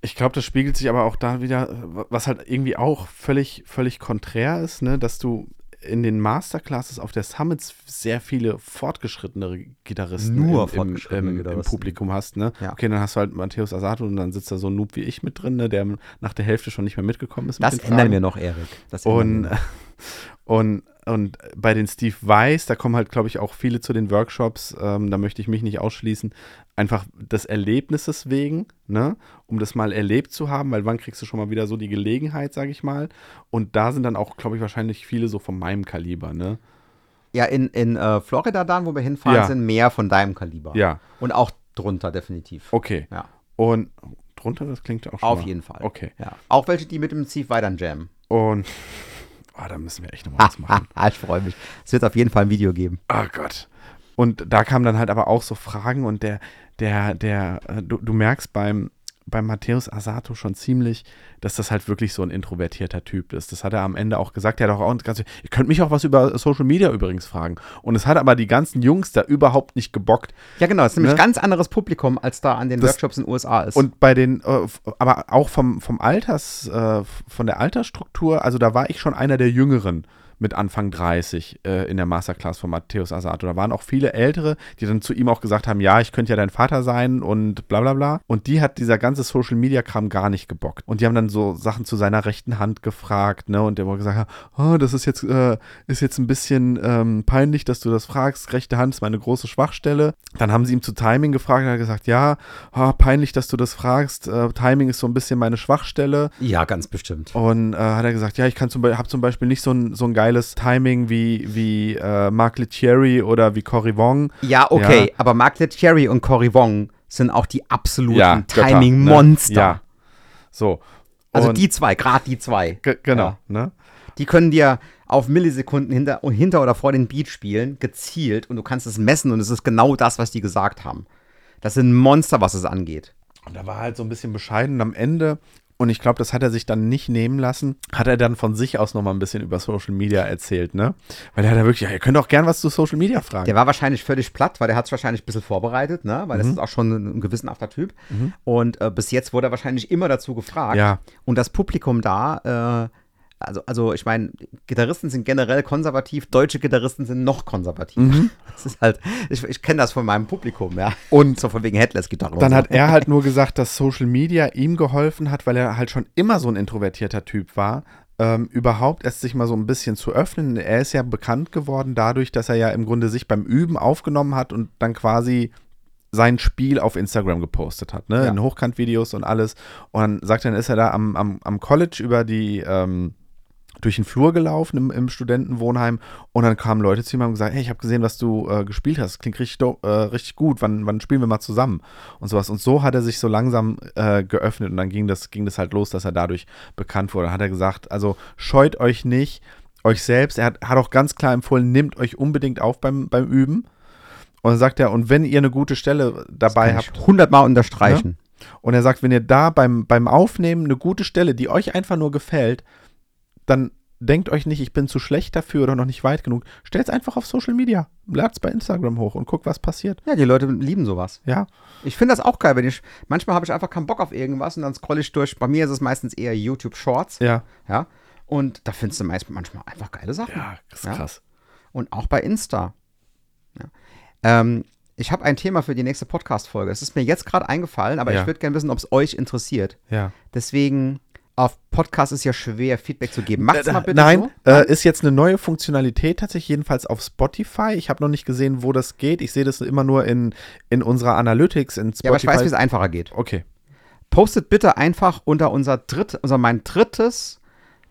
Ich glaube, das spiegelt sich aber auch da wieder, was halt irgendwie auch völlig, völlig konträr ist, ne, dass du in den Masterclasses auf der Summits sehr viele fortgeschrittene Gitarristen Nur im, im, im, im, Publikum hast. Ne? Ja. Okay, dann hast du halt Matthäus Asato und dann sitzt da so ein Noob wie ich mit drin, ne, der nach der Hälfte schon nicht mehr mitgekommen ist. Das ändern wir noch, Erik. und, und und bei den Steve Weiss, da kommen halt, glaube ich, auch viele zu den Workshops, ähm, da möchte ich mich nicht ausschließen, einfach des Erlebnisses wegen, ne, um das mal erlebt zu haben, weil wann kriegst du schon mal wieder so die Gelegenheit, sage ich mal. Und da sind dann auch, glaube ich, wahrscheinlich viele so von meinem Kaliber, ne. Ja, in, in äh, Florida dann, wo wir hinfahren, ja. sind mehr von deinem Kaliber. Ja. Und auch drunter, definitiv. Okay. Ja. Und drunter, das klingt auch schon Auf mal. jeden Fall. Okay. Ja. Auch welche, die mit dem Steve weiter jammen. Und Oh, da müssen wir echt nochmal was machen. ich freue mich. Es wird auf jeden Fall ein Video geben. Oh Gott. Und da kamen dann halt aber auch so Fragen und der, der, der, äh, du, du merkst beim, beim Matthäus Asato schon ziemlich, dass das halt wirklich so ein introvertierter Typ ist. Das hat er am Ende auch gesagt. Er hat auch, auch ganz, ihr könnt mich auch was über Social Media übrigens fragen. Und es hat aber die ganzen Jungs da überhaupt nicht gebockt. Ja, genau. Es ist nämlich ne? ganz anderes Publikum, als da an den das, Workshops in den USA ist. Und bei den, äh, aber auch vom, vom Alters, äh, von der Altersstruktur, also da war ich schon einer der Jüngeren mit Anfang 30 äh, in der Masterclass von Matthäus Asato. Da waren auch viele Ältere, die dann zu ihm auch gesagt haben, ja, ich könnte ja dein Vater sein und bla bla bla. Und die hat dieser ganze Social-Media-Kram gar nicht gebockt. Und die haben dann so Sachen zu seiner rechten Hand gefragt, ne? Und der wohl gesagt oh, das ist jetzt, äh, ist jetzt ein bisschen ähm, peinlich, dass du das fragst. Rechte Hand ist meine große Schwachstelle. Dann haben sie ihm zu Timing gefragt und er hat gesagt, ja, oh, peinlich, dass du das fragst. Äh, Timing ist so ein bisschen meine Schwachstelle. Ja, ganz bestimmt. Und äh, hat er gesagt, ja, ich kann zum, habe zum Beispiel nicht so ein, so ein geiles geiles Timing wie, wie äh, Mark Lettieri oder wie Cory Wong. Ja, okay, ja. aber Mark Lettieri und Cory Wong sind auch die absoluten ja, Timing-Monster. Ne? Ja. So. Also Und- die zwei, gerade die zwei. Ge genau, Ja. ne? Die können dir auf Millisekunden hinter, hinter oder vor den Beat spielen, gezielt, und du kannst es messen und es ist genau das, was die gesagt haben. Das sind Monster, was es angeht. Und da war halt so ein bisschen bescheiden am Ende. Und ich glaube, das hat er sich dann nicht nehmen lassen. Hat er dann von sich aus noch mal ein bisschen über Social Media erzählt, ne? Weil er hat ja wirklich, ja, ihr könnt auch gern was zu Social Media fragen. Der war wahrscheinlich völlig platt, weil der hat es wahrscheinlich ein bisschen vorbereitet, ne? weil das Mhm. ist auch schon ein, gewissenhafter Typ. Und äh, bis jetzt wurde er wahrscheinlich immer dazu gefragt. Ja. Und das Publikum da, äh, also, also ich meine, Gitarristen sind generell konservativ, deutsche Gitarristen sind noch konservativ. Das ist halt, ich, ich kenne das von meinem Publikum, ja. Mhm. Und so von wegen Headless-Gitarre. Dann so. hat er halt nur gesagt, dass Social Media ihm geholfen hat, weil er halt schon immer so ein introvertierter Typ war, ähm, überhaupt erst sich mal so ein bisschen zu öffnen. Er ist ja bekannt geworden dadurch, dass er ja im Grunde sich beim Üben aufgenommen hat und dann quasi sein Spiel auf Instagram gepostet hat, ne? Ja. In Hochkant-Videos und alles. Und dann sagt er, dann ist er da am, am, am College über die, ähm, durch den Flur gelaufen im, im Studentenwohnheim und dann kamen Leute zu ihm und haben gesagt, hey, ich habe gesehen, was du äh, gespielt hast, klingt richtig, äh, richtig gut, wann, wann spielen wir mal zusammen und sowas. Und so hat er sich so langsam äh, geöffnet und dann ging das, ging das halt los, dass er dadurch bekannt wurde. Dann hat er gesagt, also scheut euch nicht, euch selbst, er hat, hat auch ganz klar empfohlen, nehmt euch unbedingt auf beim, beim Üben. Und dann sagt er, und wenn ihr eine gute Stelle dabei habt, hundertmal unterstreichen. und er sagt, wenn ihr da beim, beim Aufnehmen eine gute Stelle, die euch einfach nur gefällt, dann denkt euch nicht, ich bin zu schlecht dafür oder noch nicht weit genug. Stellt es einfach auf Social Media. Lad's bei Instagram hoch und guckt, was passiert. Ja, die Leute lieben sowas. Ja. Ich finde das auch geil, wenn ich, manchmal habe ich einfach keinen Bock auf irgendwas und dann scroll ich durch. Bei mir ist es meistens eher YouTube Shorts. Ja. Ja. Und da findest du meist, manchmal einfach geile Sachen. Ja, das ist Ja. krass. Und auch bei Insta. Ja. Ähm, ich habe ein Thema für die nächste Podcast-Folge. Es ist mir jetzt gerade eingefallen, aber Ja. ich würde gerne wissen, ob es euch interessiert. Ja. Deswegen, auf Podcast ist ja schwer, Feedback zu geben. Macht's mal bitte Nein, so. äh, ist jetzt eine neue Funktionalität tatsächlich, jedenfalls auf Spotify. Ich habe noch nicht gesehen, wo das geht. Ich sehe das immer nur in, in unserer Analytics in Spotify. Ja, aber ich weiß, wie es einfacher geht. Okay. Postet bitte einfach unter unser dritt, unser mein drittes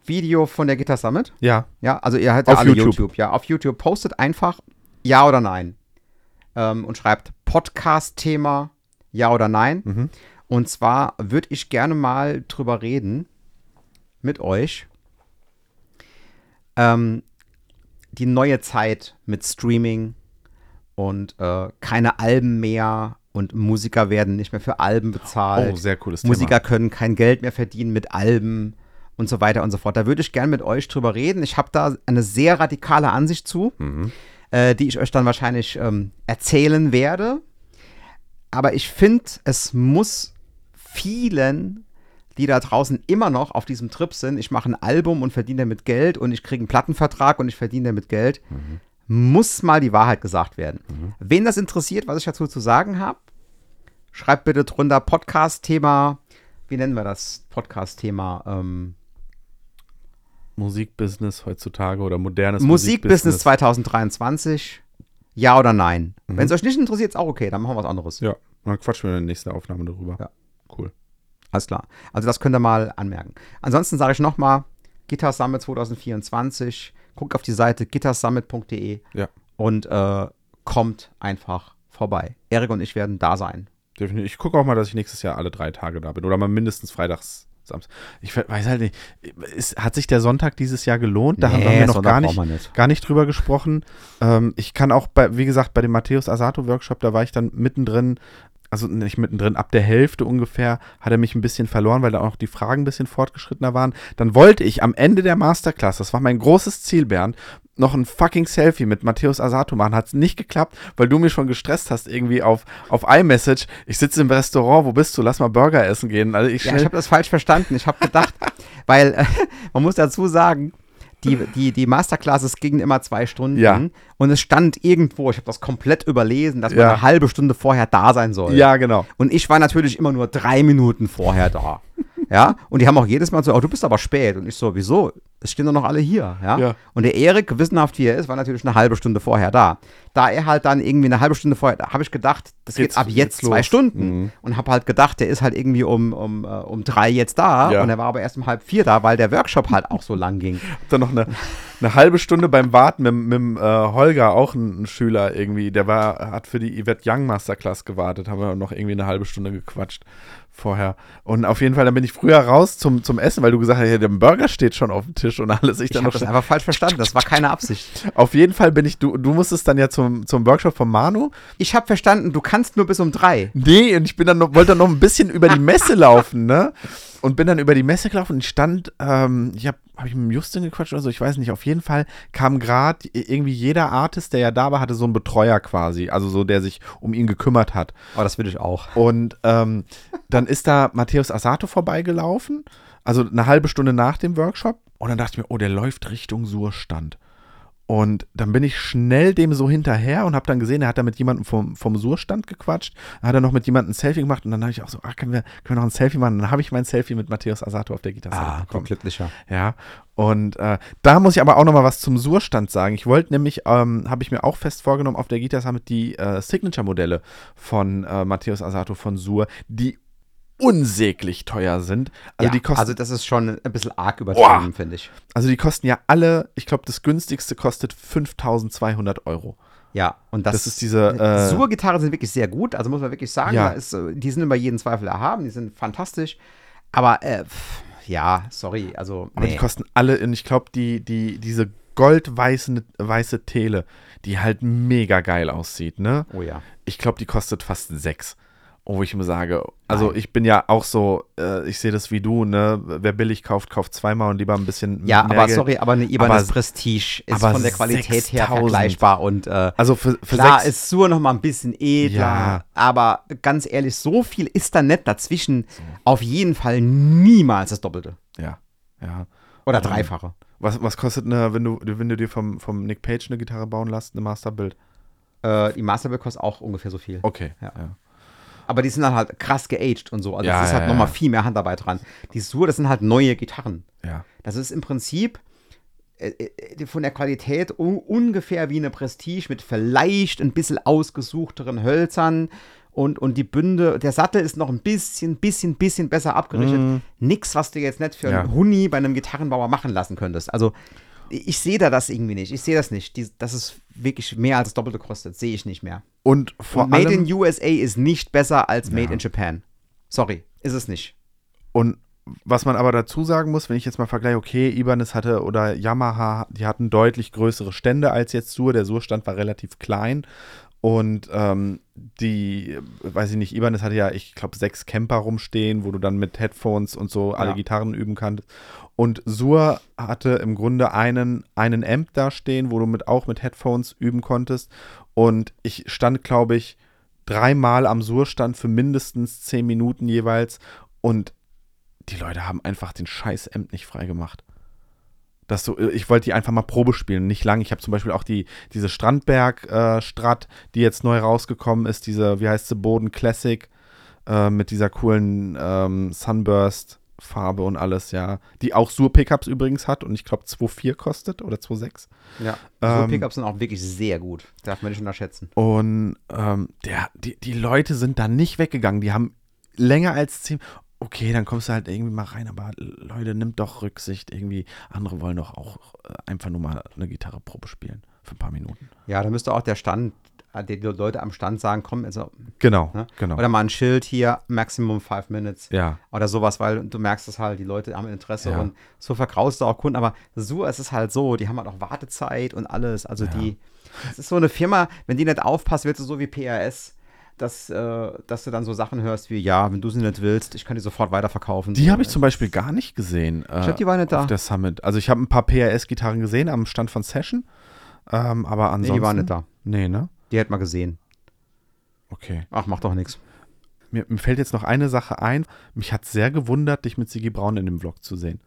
Video von der Gitter Summit. Ja. Ja, also ihr habt ja Auf alle YouTube. YouTube. Ja, auf YouTube. Postet einfach Ja oder Nein. Ähm, und schreibt Podcast-Thema Ja oder Nein. Mhm. Und zwar würde ich gerne mal drüber reden mit euch. Ähm, die neue Zeit mit Streaming und äh, keine Alben mehr und Musiker werden nicht mehr für Alben bezahlt. Oh, sehr cooles Musiker Thema. können kein Geld mehr verdienen mit Alben und so weiter und so fort. Da würde ich gerne mit euch drüber reden. Ich habe da eine sehr radikale Ansicht zu, Mhm. äh, die ich euch dann wahrscheinlich ähm, erzählen werde. Aber ich finde, es muss vielen, die da draußen immer noch auf diesem Trip sind, ich mache ein Album und verdiene damit Geld und ich kriege einen Plattenvertrag und ich verdiene damit Geld, muss mal die Wahrheit gesagt werden. Wen das interessiert, was ich dazu zu sagen habe, schreibt bitte drunter Podcast-Thema, wie nennen wir das Podcast-Thema? Ähm, Musikbusiness heutzutage oder modernes Musikbusiness 2023, ja oder nein? Mhm. Wenn es euch nicht interessiert, ist auch okay, dann machen wir was anderes. Ja, dann quatschen wir in der nächsten Aufnahme darüber. Ja. Cool. Alles klar. Also das könnt ihr mal anmerken. Ansonsten sage ich nochmal, Guitar Summit 2024, guckt auf die Seite guitarsummit.de Ja. und äh, kommt einfach vorbei. Erik und ich werden da sein. Definitiv. Ich gucke auch mal, dass ich nächstes Jahr alle drei Tage da bin. Oder mal mindestens freitags. Ich we- weiß halt nicht. Ist, hat sich der Sonntag dieses Jahr gelohnt? Da haben Nee, wir noch Sonntag gar nicht, nicht. gar nicht drüber gesprochen. Ähm, ich kann auch, bei, wie gesagt, bei dem Matthäus Asato Workshop, da war ich dann mittendrin. Also nicht mittendrin, ab der Hälfte ungefähr hat er mich ein bisschen verloren, weil da auch die Fragen ein bisschen fortgeschrittener waren. Dann wollte ich am Ende der Masterclass, das war mein großes Ziel, Bernd, noch ein fucking Selfie mit Matthäus Asato machen. Hat es nicht geklappt, weil du mich schon gestresst hast, irgendwie auf, auf iMessage. Ich sitze im Restaurant, wo bist du? Lass mal Burger essen gehen. Also ich Ja, ich habe das falsch verstanden. Ich habe gedacht, weil äh, man muss dazu sagen, die, die, die Masterclasses gingen immer zwei Stunden Ja. und es stand irgendwo, ich habe das komplett überlesen, dass man Ja. eine halbe Stunde vorher da sein soll. ja, genau. Und ich war natürlich immer nur drei Minuten vorher da. ja, und die haben auch jedes Mal so, oh, du bist aber spät. Und ich so, wieso? es stehen doch noch alle hier, ja? Ja. Und der Erik, gewissenhaft wie er ist, war natürlich eine halbe Stunde vorher da. Da er halt dann irgendwie eine halbe Stunde vorher, da habe ich gedacht, das Geht's- geht ab jetzt zwei los. Stunden. Mhm. Und habe halt gedacht, der ist halt irgendwie um, um, äh, um drei jetzt da. Ja. Und er war aber erst um halb vier da, weil der Workshop halt auch so lang ging. dann noch eine, eine halbe Stunde beim Warten mit, mit dem, äh, Holger, auch ein, ein Schüler irgendwie, der war, hat für die Yvette Young Masterclass gewartet, haben wir noch irgendwie eine halbe Stunde gequatscht vorher. Und auf jeden Fall, dann bin ich früher raus zum, zum Essen, weil du gesagt hast, ja, der Burger steht schon auf dem Tisch und alles. Ich Ich habe das einfach falsch verstanden. Das war keine Absicht. auf jeden Fall bin ich, du, du musstest dann ja zum, zum Workshop von Manu. Ich habe verstanden, du kannst nur bis um drei. Nee, und ich bin dann noch, wollte dann noch ein bisschen über die Messe laufen, ne? Und bin dann über die Messe gelaufen und stand, ähm, ich habe hab ich mit Justin gequatscht oder so, ich weiß nicht, auf jeden Fall kam gerade irgendwie jeder Artist, der ja da war, hatte so einen Betreuer quasi, also so, der sich um ihn gekümmert hat. Aber das will ich auch. Und ähm, dann ist da Matthäus Asato vorbeigelaufen, also eine halbe Stunde nach dem Workshop. Und dann dachte ich mir, oh, der läuft Richtung Surstand. Und dann bin ich schnell dem so hinterher und habe dann gesehen, er hat da mit jemandem vom, vom Surstand gequatscht. Hat er noch mit jemandem ein Selfie gemacht und dann habe ich auch so, ah, können wir, können wir noch ein Selfie machen? Und dann habe ich mein Selfie mit Matthäus Asato auf der Gitarre Ah, bekommen. glücklicher. Ja, und äh, da muss ich aber auch noch mal was zum Surstand sagen. Ich wollte nämlich, ähm, habe ich mir auch fest vorgenommen, auf der Guitar Summit die äh, Signature-Modelle von äh, Matthäus Asato von Sur, die unsäglich teuer sind. Also ja, die kosten, also das ist schon ein bisschen arg übertrieben, finde ich. also die kosten ja alle, ich glaube, das günstigste kostet 5200 Euro. Ja, und das, Das ist diese, äh, Sur-Gitarren sind wirklich sehr gut, also muss man wirklich sagen, Ja. ist, äh, die sind über jeden Zweifel erhaben, die sind fantastisch. Aber äh, pff, ja, sorry, also Aber nee. die kosten alle, und ich glaube, die, die, diese goldweiße weiße Tele, die halt mega geil aussieht, ne? oh ja. ich glaube, die kostet fast sechs. Wo ich mir sage, also Nein. ich bin ja auch so, äh, ich sehe das wie du, ne? Wer billig kauft, kauft zweimal und lieber ein bisschen Ja, mehr aber Geld. sorry, aber eine Ibanez Aber- Prestige ist aber von der Qualität her 6000. vergleichbar und äh, Also für, für Klar sechs, ist Sur noch mal ein bisschen edler, Ja. aber ganz ehrlich, so viel ist da nicht dazwischen. Auf jeden Fall niemals das Doppelte. ja, ja. Oder Ähm, Dreifache. Was, was kostet eine, wenn du, wenn du dir vom, vom Nick Page eine Gitarre bauen lässt, eine Masterbild? Äh, die Masterbill kostet auch ungefähr so viel. Okay. Ja. ja. Aber die sind dann halt krass geaged und so. Also Ja, es ist ja, halt nochmal ja. viel mehr Handarbeit dran. Die Sur, das sind halt neue Gitarren. ja. Das ist im Prinzip äh, äh, von der Qualität un ungefähr wie eine Prestige mit vielleicht ein bisschen ausgesuchteren Hölzern und, und die Bünde, der Sattel ist noch ein bisschen, bisschen, bisschen besser abgerichtet. Nix, was du jetzt nicht für. Ja. einen Huni bei einem Gitarrenbauer machen lassen könntest. Also ich sehe da das irgendwie nicht. Ich sehe das nicht. Die, dass es wirklich mehr als das Doppelte kostet, sehe ich nicht mehr. Und vor Und Made allem, in USA ist nicht besser als Made Ja. in Japan. Sorry, ist es nicht. Und was man aber dazu sagen muss, wenn ich jetzt mal vergleiche, okay, Ibanez hatte oder Yamaha, die hatten deutlich größere Stände als jetzt Sur. Der Sur-Stand war relativ klein. Und ähm, die, weiß ich nicht, Ibanez hatte ja, ich glaube, sechs Camper rumstehen, wo du dann mit Headphones und so alle Ja. Gitarren üben kannst. Und Sur hatte im Grunde einen, einen Amp da stehen, wo du mit, auch mit Headphones üben konntest. Und ich stand, glaube ich, dreimal am Sur-Stand für mindestens zehn Minuten jeweils. Und die Leute haben einfach den scheiß Amp nicht freigemacht. Das so, ich wollte die einfach mal Probe spielen, nicht lang. Ich habe zum Beispiel auch die, diese Strandberg-Strat, die jetzt neu rausgekommen ist, diese, wie heißt sie, Boden Classic, äh, mit dieser coolen ähm, Sunburst-Farbe und alles, ja. Die auch Sur-Pickups übrigens hat und ich glaube 2,4 kostet oder 2,6. Ja. Ähm, so Pickups sind auch wirklich sehr gut. Darf man nicht unterschätzen. Und ähm, der, die, die Leute sind da nicht weggegangen. Die haben länger als zehn. Okay, dann kommst du halt irgendwie mal rein, aber Leute, nimmt doch Rücksicht. Irgendwie, andere wollen doch auch äh, einfach nur mal eine Gitarreprobe spielen für ein paar Minuten. Ja, da müsste auch der Stand, die Leute am Stand sagen, komm, also, Genau, ne? genau. oder mal ein Schild hier, Maximum five Minutes. ja, Oder sowas, weil du merkst es halt, die Leute haben Interesse Ja. und so verkraust du auch Kunden. Aber so ist es halt so, die haben halt auch Wartezeit und alles. Also die, es ist so eine Firma, wenn die nicht aufpasst, wird sie so wie PRS, dass, äh, dass du dann so Sachen hörst wie, ja, wenn du sie nicht willst, ich kann die sofort weiterverkaufen. die So, habe ich äh, zum Beispiel gar nicht gesehen. Äh, Ich glaub, die war nicht da. Auf der Summit. Also ich habe ein paar PRS-Gitarren gesehen am Stand von Session. Ähm, aber Nee, ansonsten. die war nicht da. Nee, ne? Die hätte man gesehen. Okay. Ach, macht doch nichts. Mir, mir fällt jetzt noch eine Sache ein. Mich hat sehr gewundert, dich mit Sigi Braun in dem Vlog zu sehen.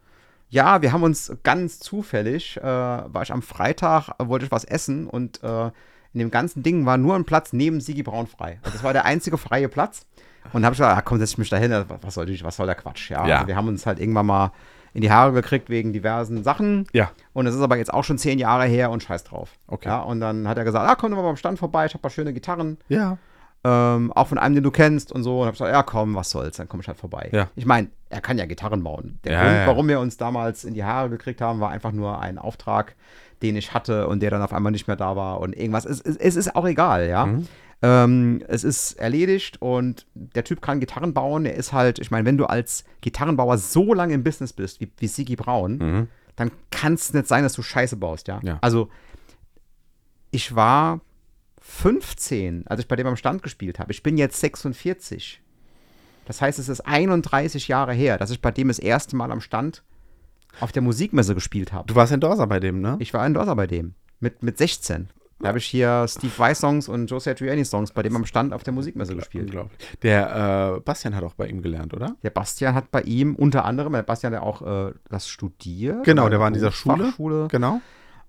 Ja, wir haben uns ganz zufällig, äh, war ich am Freitag, äh, wollte ich was essen und äh, in dem ganzen Ding war nur ein Platz neben Sigi Braun frei. Und das war der einzige freie Platz. Und da habe ich gesagt, ah, komm, setz ich mich da hin, was soll, was soll der Quatsch? Ja, Ja. Also wir haben uns halt irgendwann mal in die Haare gekriegt wegen diversen Sachen. Ja. Und es ist aber jetzt auch schon zehn Jahre her und scheiß drauf. Okay. Ja, und dann hat er gesagt, ah, komm doch mal beim Stand vorbei, ich habe paar schöne Gitarren. Ja. Ähm, auch von einem, den du kennst und so. Und hab gesagt, ja komm, was soll's, dann komm ich halt vorbei. Ja. Ich meine, er kann ja Gitarren bauen. Der Ja, Grund, ja. warum wir uns damals in die Haare gekriegt haben, war einfach nur ein Auftrag, den ich hatte und der dann auf einmal nicht mehr da war und irgendwas. Es, es, es ist auch egal, ja. Mhm. Ähm, es ist erledigt und der Typ kann Gitarren bauen. Er ist halt, ich meine, wenn du als Gitarrenbauer so lange im Business bist wie, wie Sigi Braun, Mhm. dann kann es nicht sein, dass du Scheiße baust, ja. Ja. Also, ich war 15, als ich bei dem am Stand gespielt habe. Ich bin jetzt 46. Das heißt, es ist 31 Jahre her, dass ich bei dem das erste Mal am Stand auf der Musikmesse gespielt habe. Du warst Endorser bei dem, ne? Ich war Endorser bei dem. Mit, mit 16. Da habe ich hier Steve Vai Songs und Joe Satriani Songs bei dem am Stand auf der Musikmesse gespielt. Unglaublich. Der äh, Bastian hat auch bei ihm gelernt, oder? Der Bastian hat bei ihm unter anderem, der Bastian hat auch äh, das studiert. Genau, der war in dieser Schule. Fachschule Genau.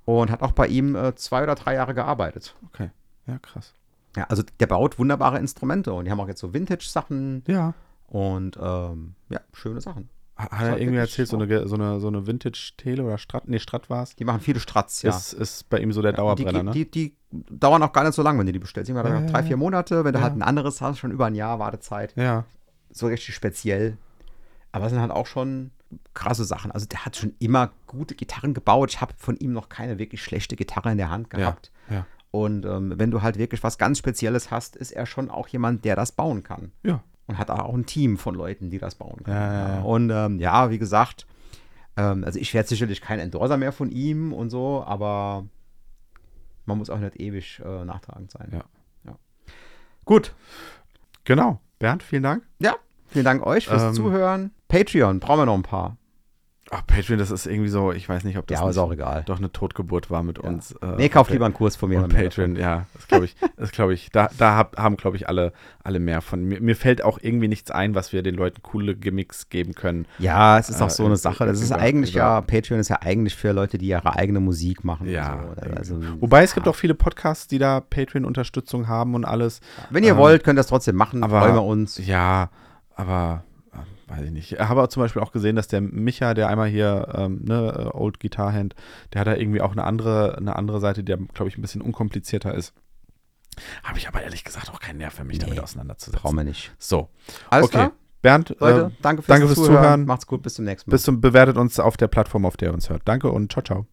und hat auch bei ihm äh, zwei oder drei Jahre gearbeitet. Okay. Ja, krass. Ja, also der baut wunderbare Instrumente und die haben auch jetzt so Vintage-Sachen Ja. und ähm, ja, schöne Sachen. Ha- Hat er irgendwie erzählt, so eine, so eine, so eine Vintage-Tele oder Strat, nee, Strat war es. Die machen viele Stratz, ja. Ist, ist bei ihm so der Dauerbrenner, die, ne? die, die dauern auch gar nicht so lange, wenn du die bestellst. Meine, Ja, ja, drei, ja. vier Monate. Wenn du Ja. halt ein anderes hast, schon über ein Jahr Wartezeit. ja. So richtig speziell. Aber es sind halt auch schon krasse Sachen. Also der hat schon immer gute Gitarren gebaut. Ich habe von ihm noch keine wirklich schlechte Gitarre in der Hand gehabt. Ja. Und ähm, wenn du halt wirklich was ganz Spezielles hast, ist er schon auch jemand, der das bauen kann. Ja. Und hat auch ein Team von Leuten, die das bauen können. Ja, ja. Und ähm, ja, wie gesagt, ähm, also ich werde sicherlich kein Endorser mehr von ihm und so, aber man muss auch nicht ewig äh, nachtragend sein. Ja. ja. Gut. Genau. Bernd, vielen Dank. Ja, vielen Dank euch fürs Ähm, Zuhören. Patreon, brauchen wir noch ein paar. Ach, Patreon, das ist irgendwie so, ich weiß nicht, ob das Ja, ist auch egal. doch eine Totgeburt war mit uns. Äh, Nee, kauft lieber einen Kurs von mir. Und Patreon, ja, das glaube ich, das glaube ich, da, da hab, haben, glaube ich, alle, alle mehr von. Mir, mir fällt auch irgendwie nichts ein, was wir den Leuten coole Gimmicks geben können. Ja, es ist auch Äh, so eine Sache. Das ist über- eigentlich über- ja, Patreon ist ja eigentlich für Leute, die ihre eigene Musik machen. Ja. und so. also, Wobei es gibt auch viele Podcasts, die da Patreon-Unterstützung haben und alles. Wenn ihr ähm, wollt, könnt ihr das trotzdem machen. aber- freuen wir uns. Ja, aber weiß ich nicht. Ich habe zum Beispiel auch gesehen, dass der Micha, der einmal hier, ähm, ne, äh, Old Guitar Hand, der hat da irgendwie auch eine andere, eine andere Seite, die, glaube ich, ein bisschen unkomplizierter ist. Habe ich aber ehrlich gesagt auch keinen Nerv für mich, Nee, damit auseinanderzusetzen. Brauchen wir nicht. So, Alles okay. klar? Bernd, Leute, äh, danke fürs, danke fürs Zuhören. Zuhören. Macht's gut, bis zum nächsten Mal. bis zum bewertet uns auf der Plattform, auf der ihr uns hört. Danke und ciao, ciao.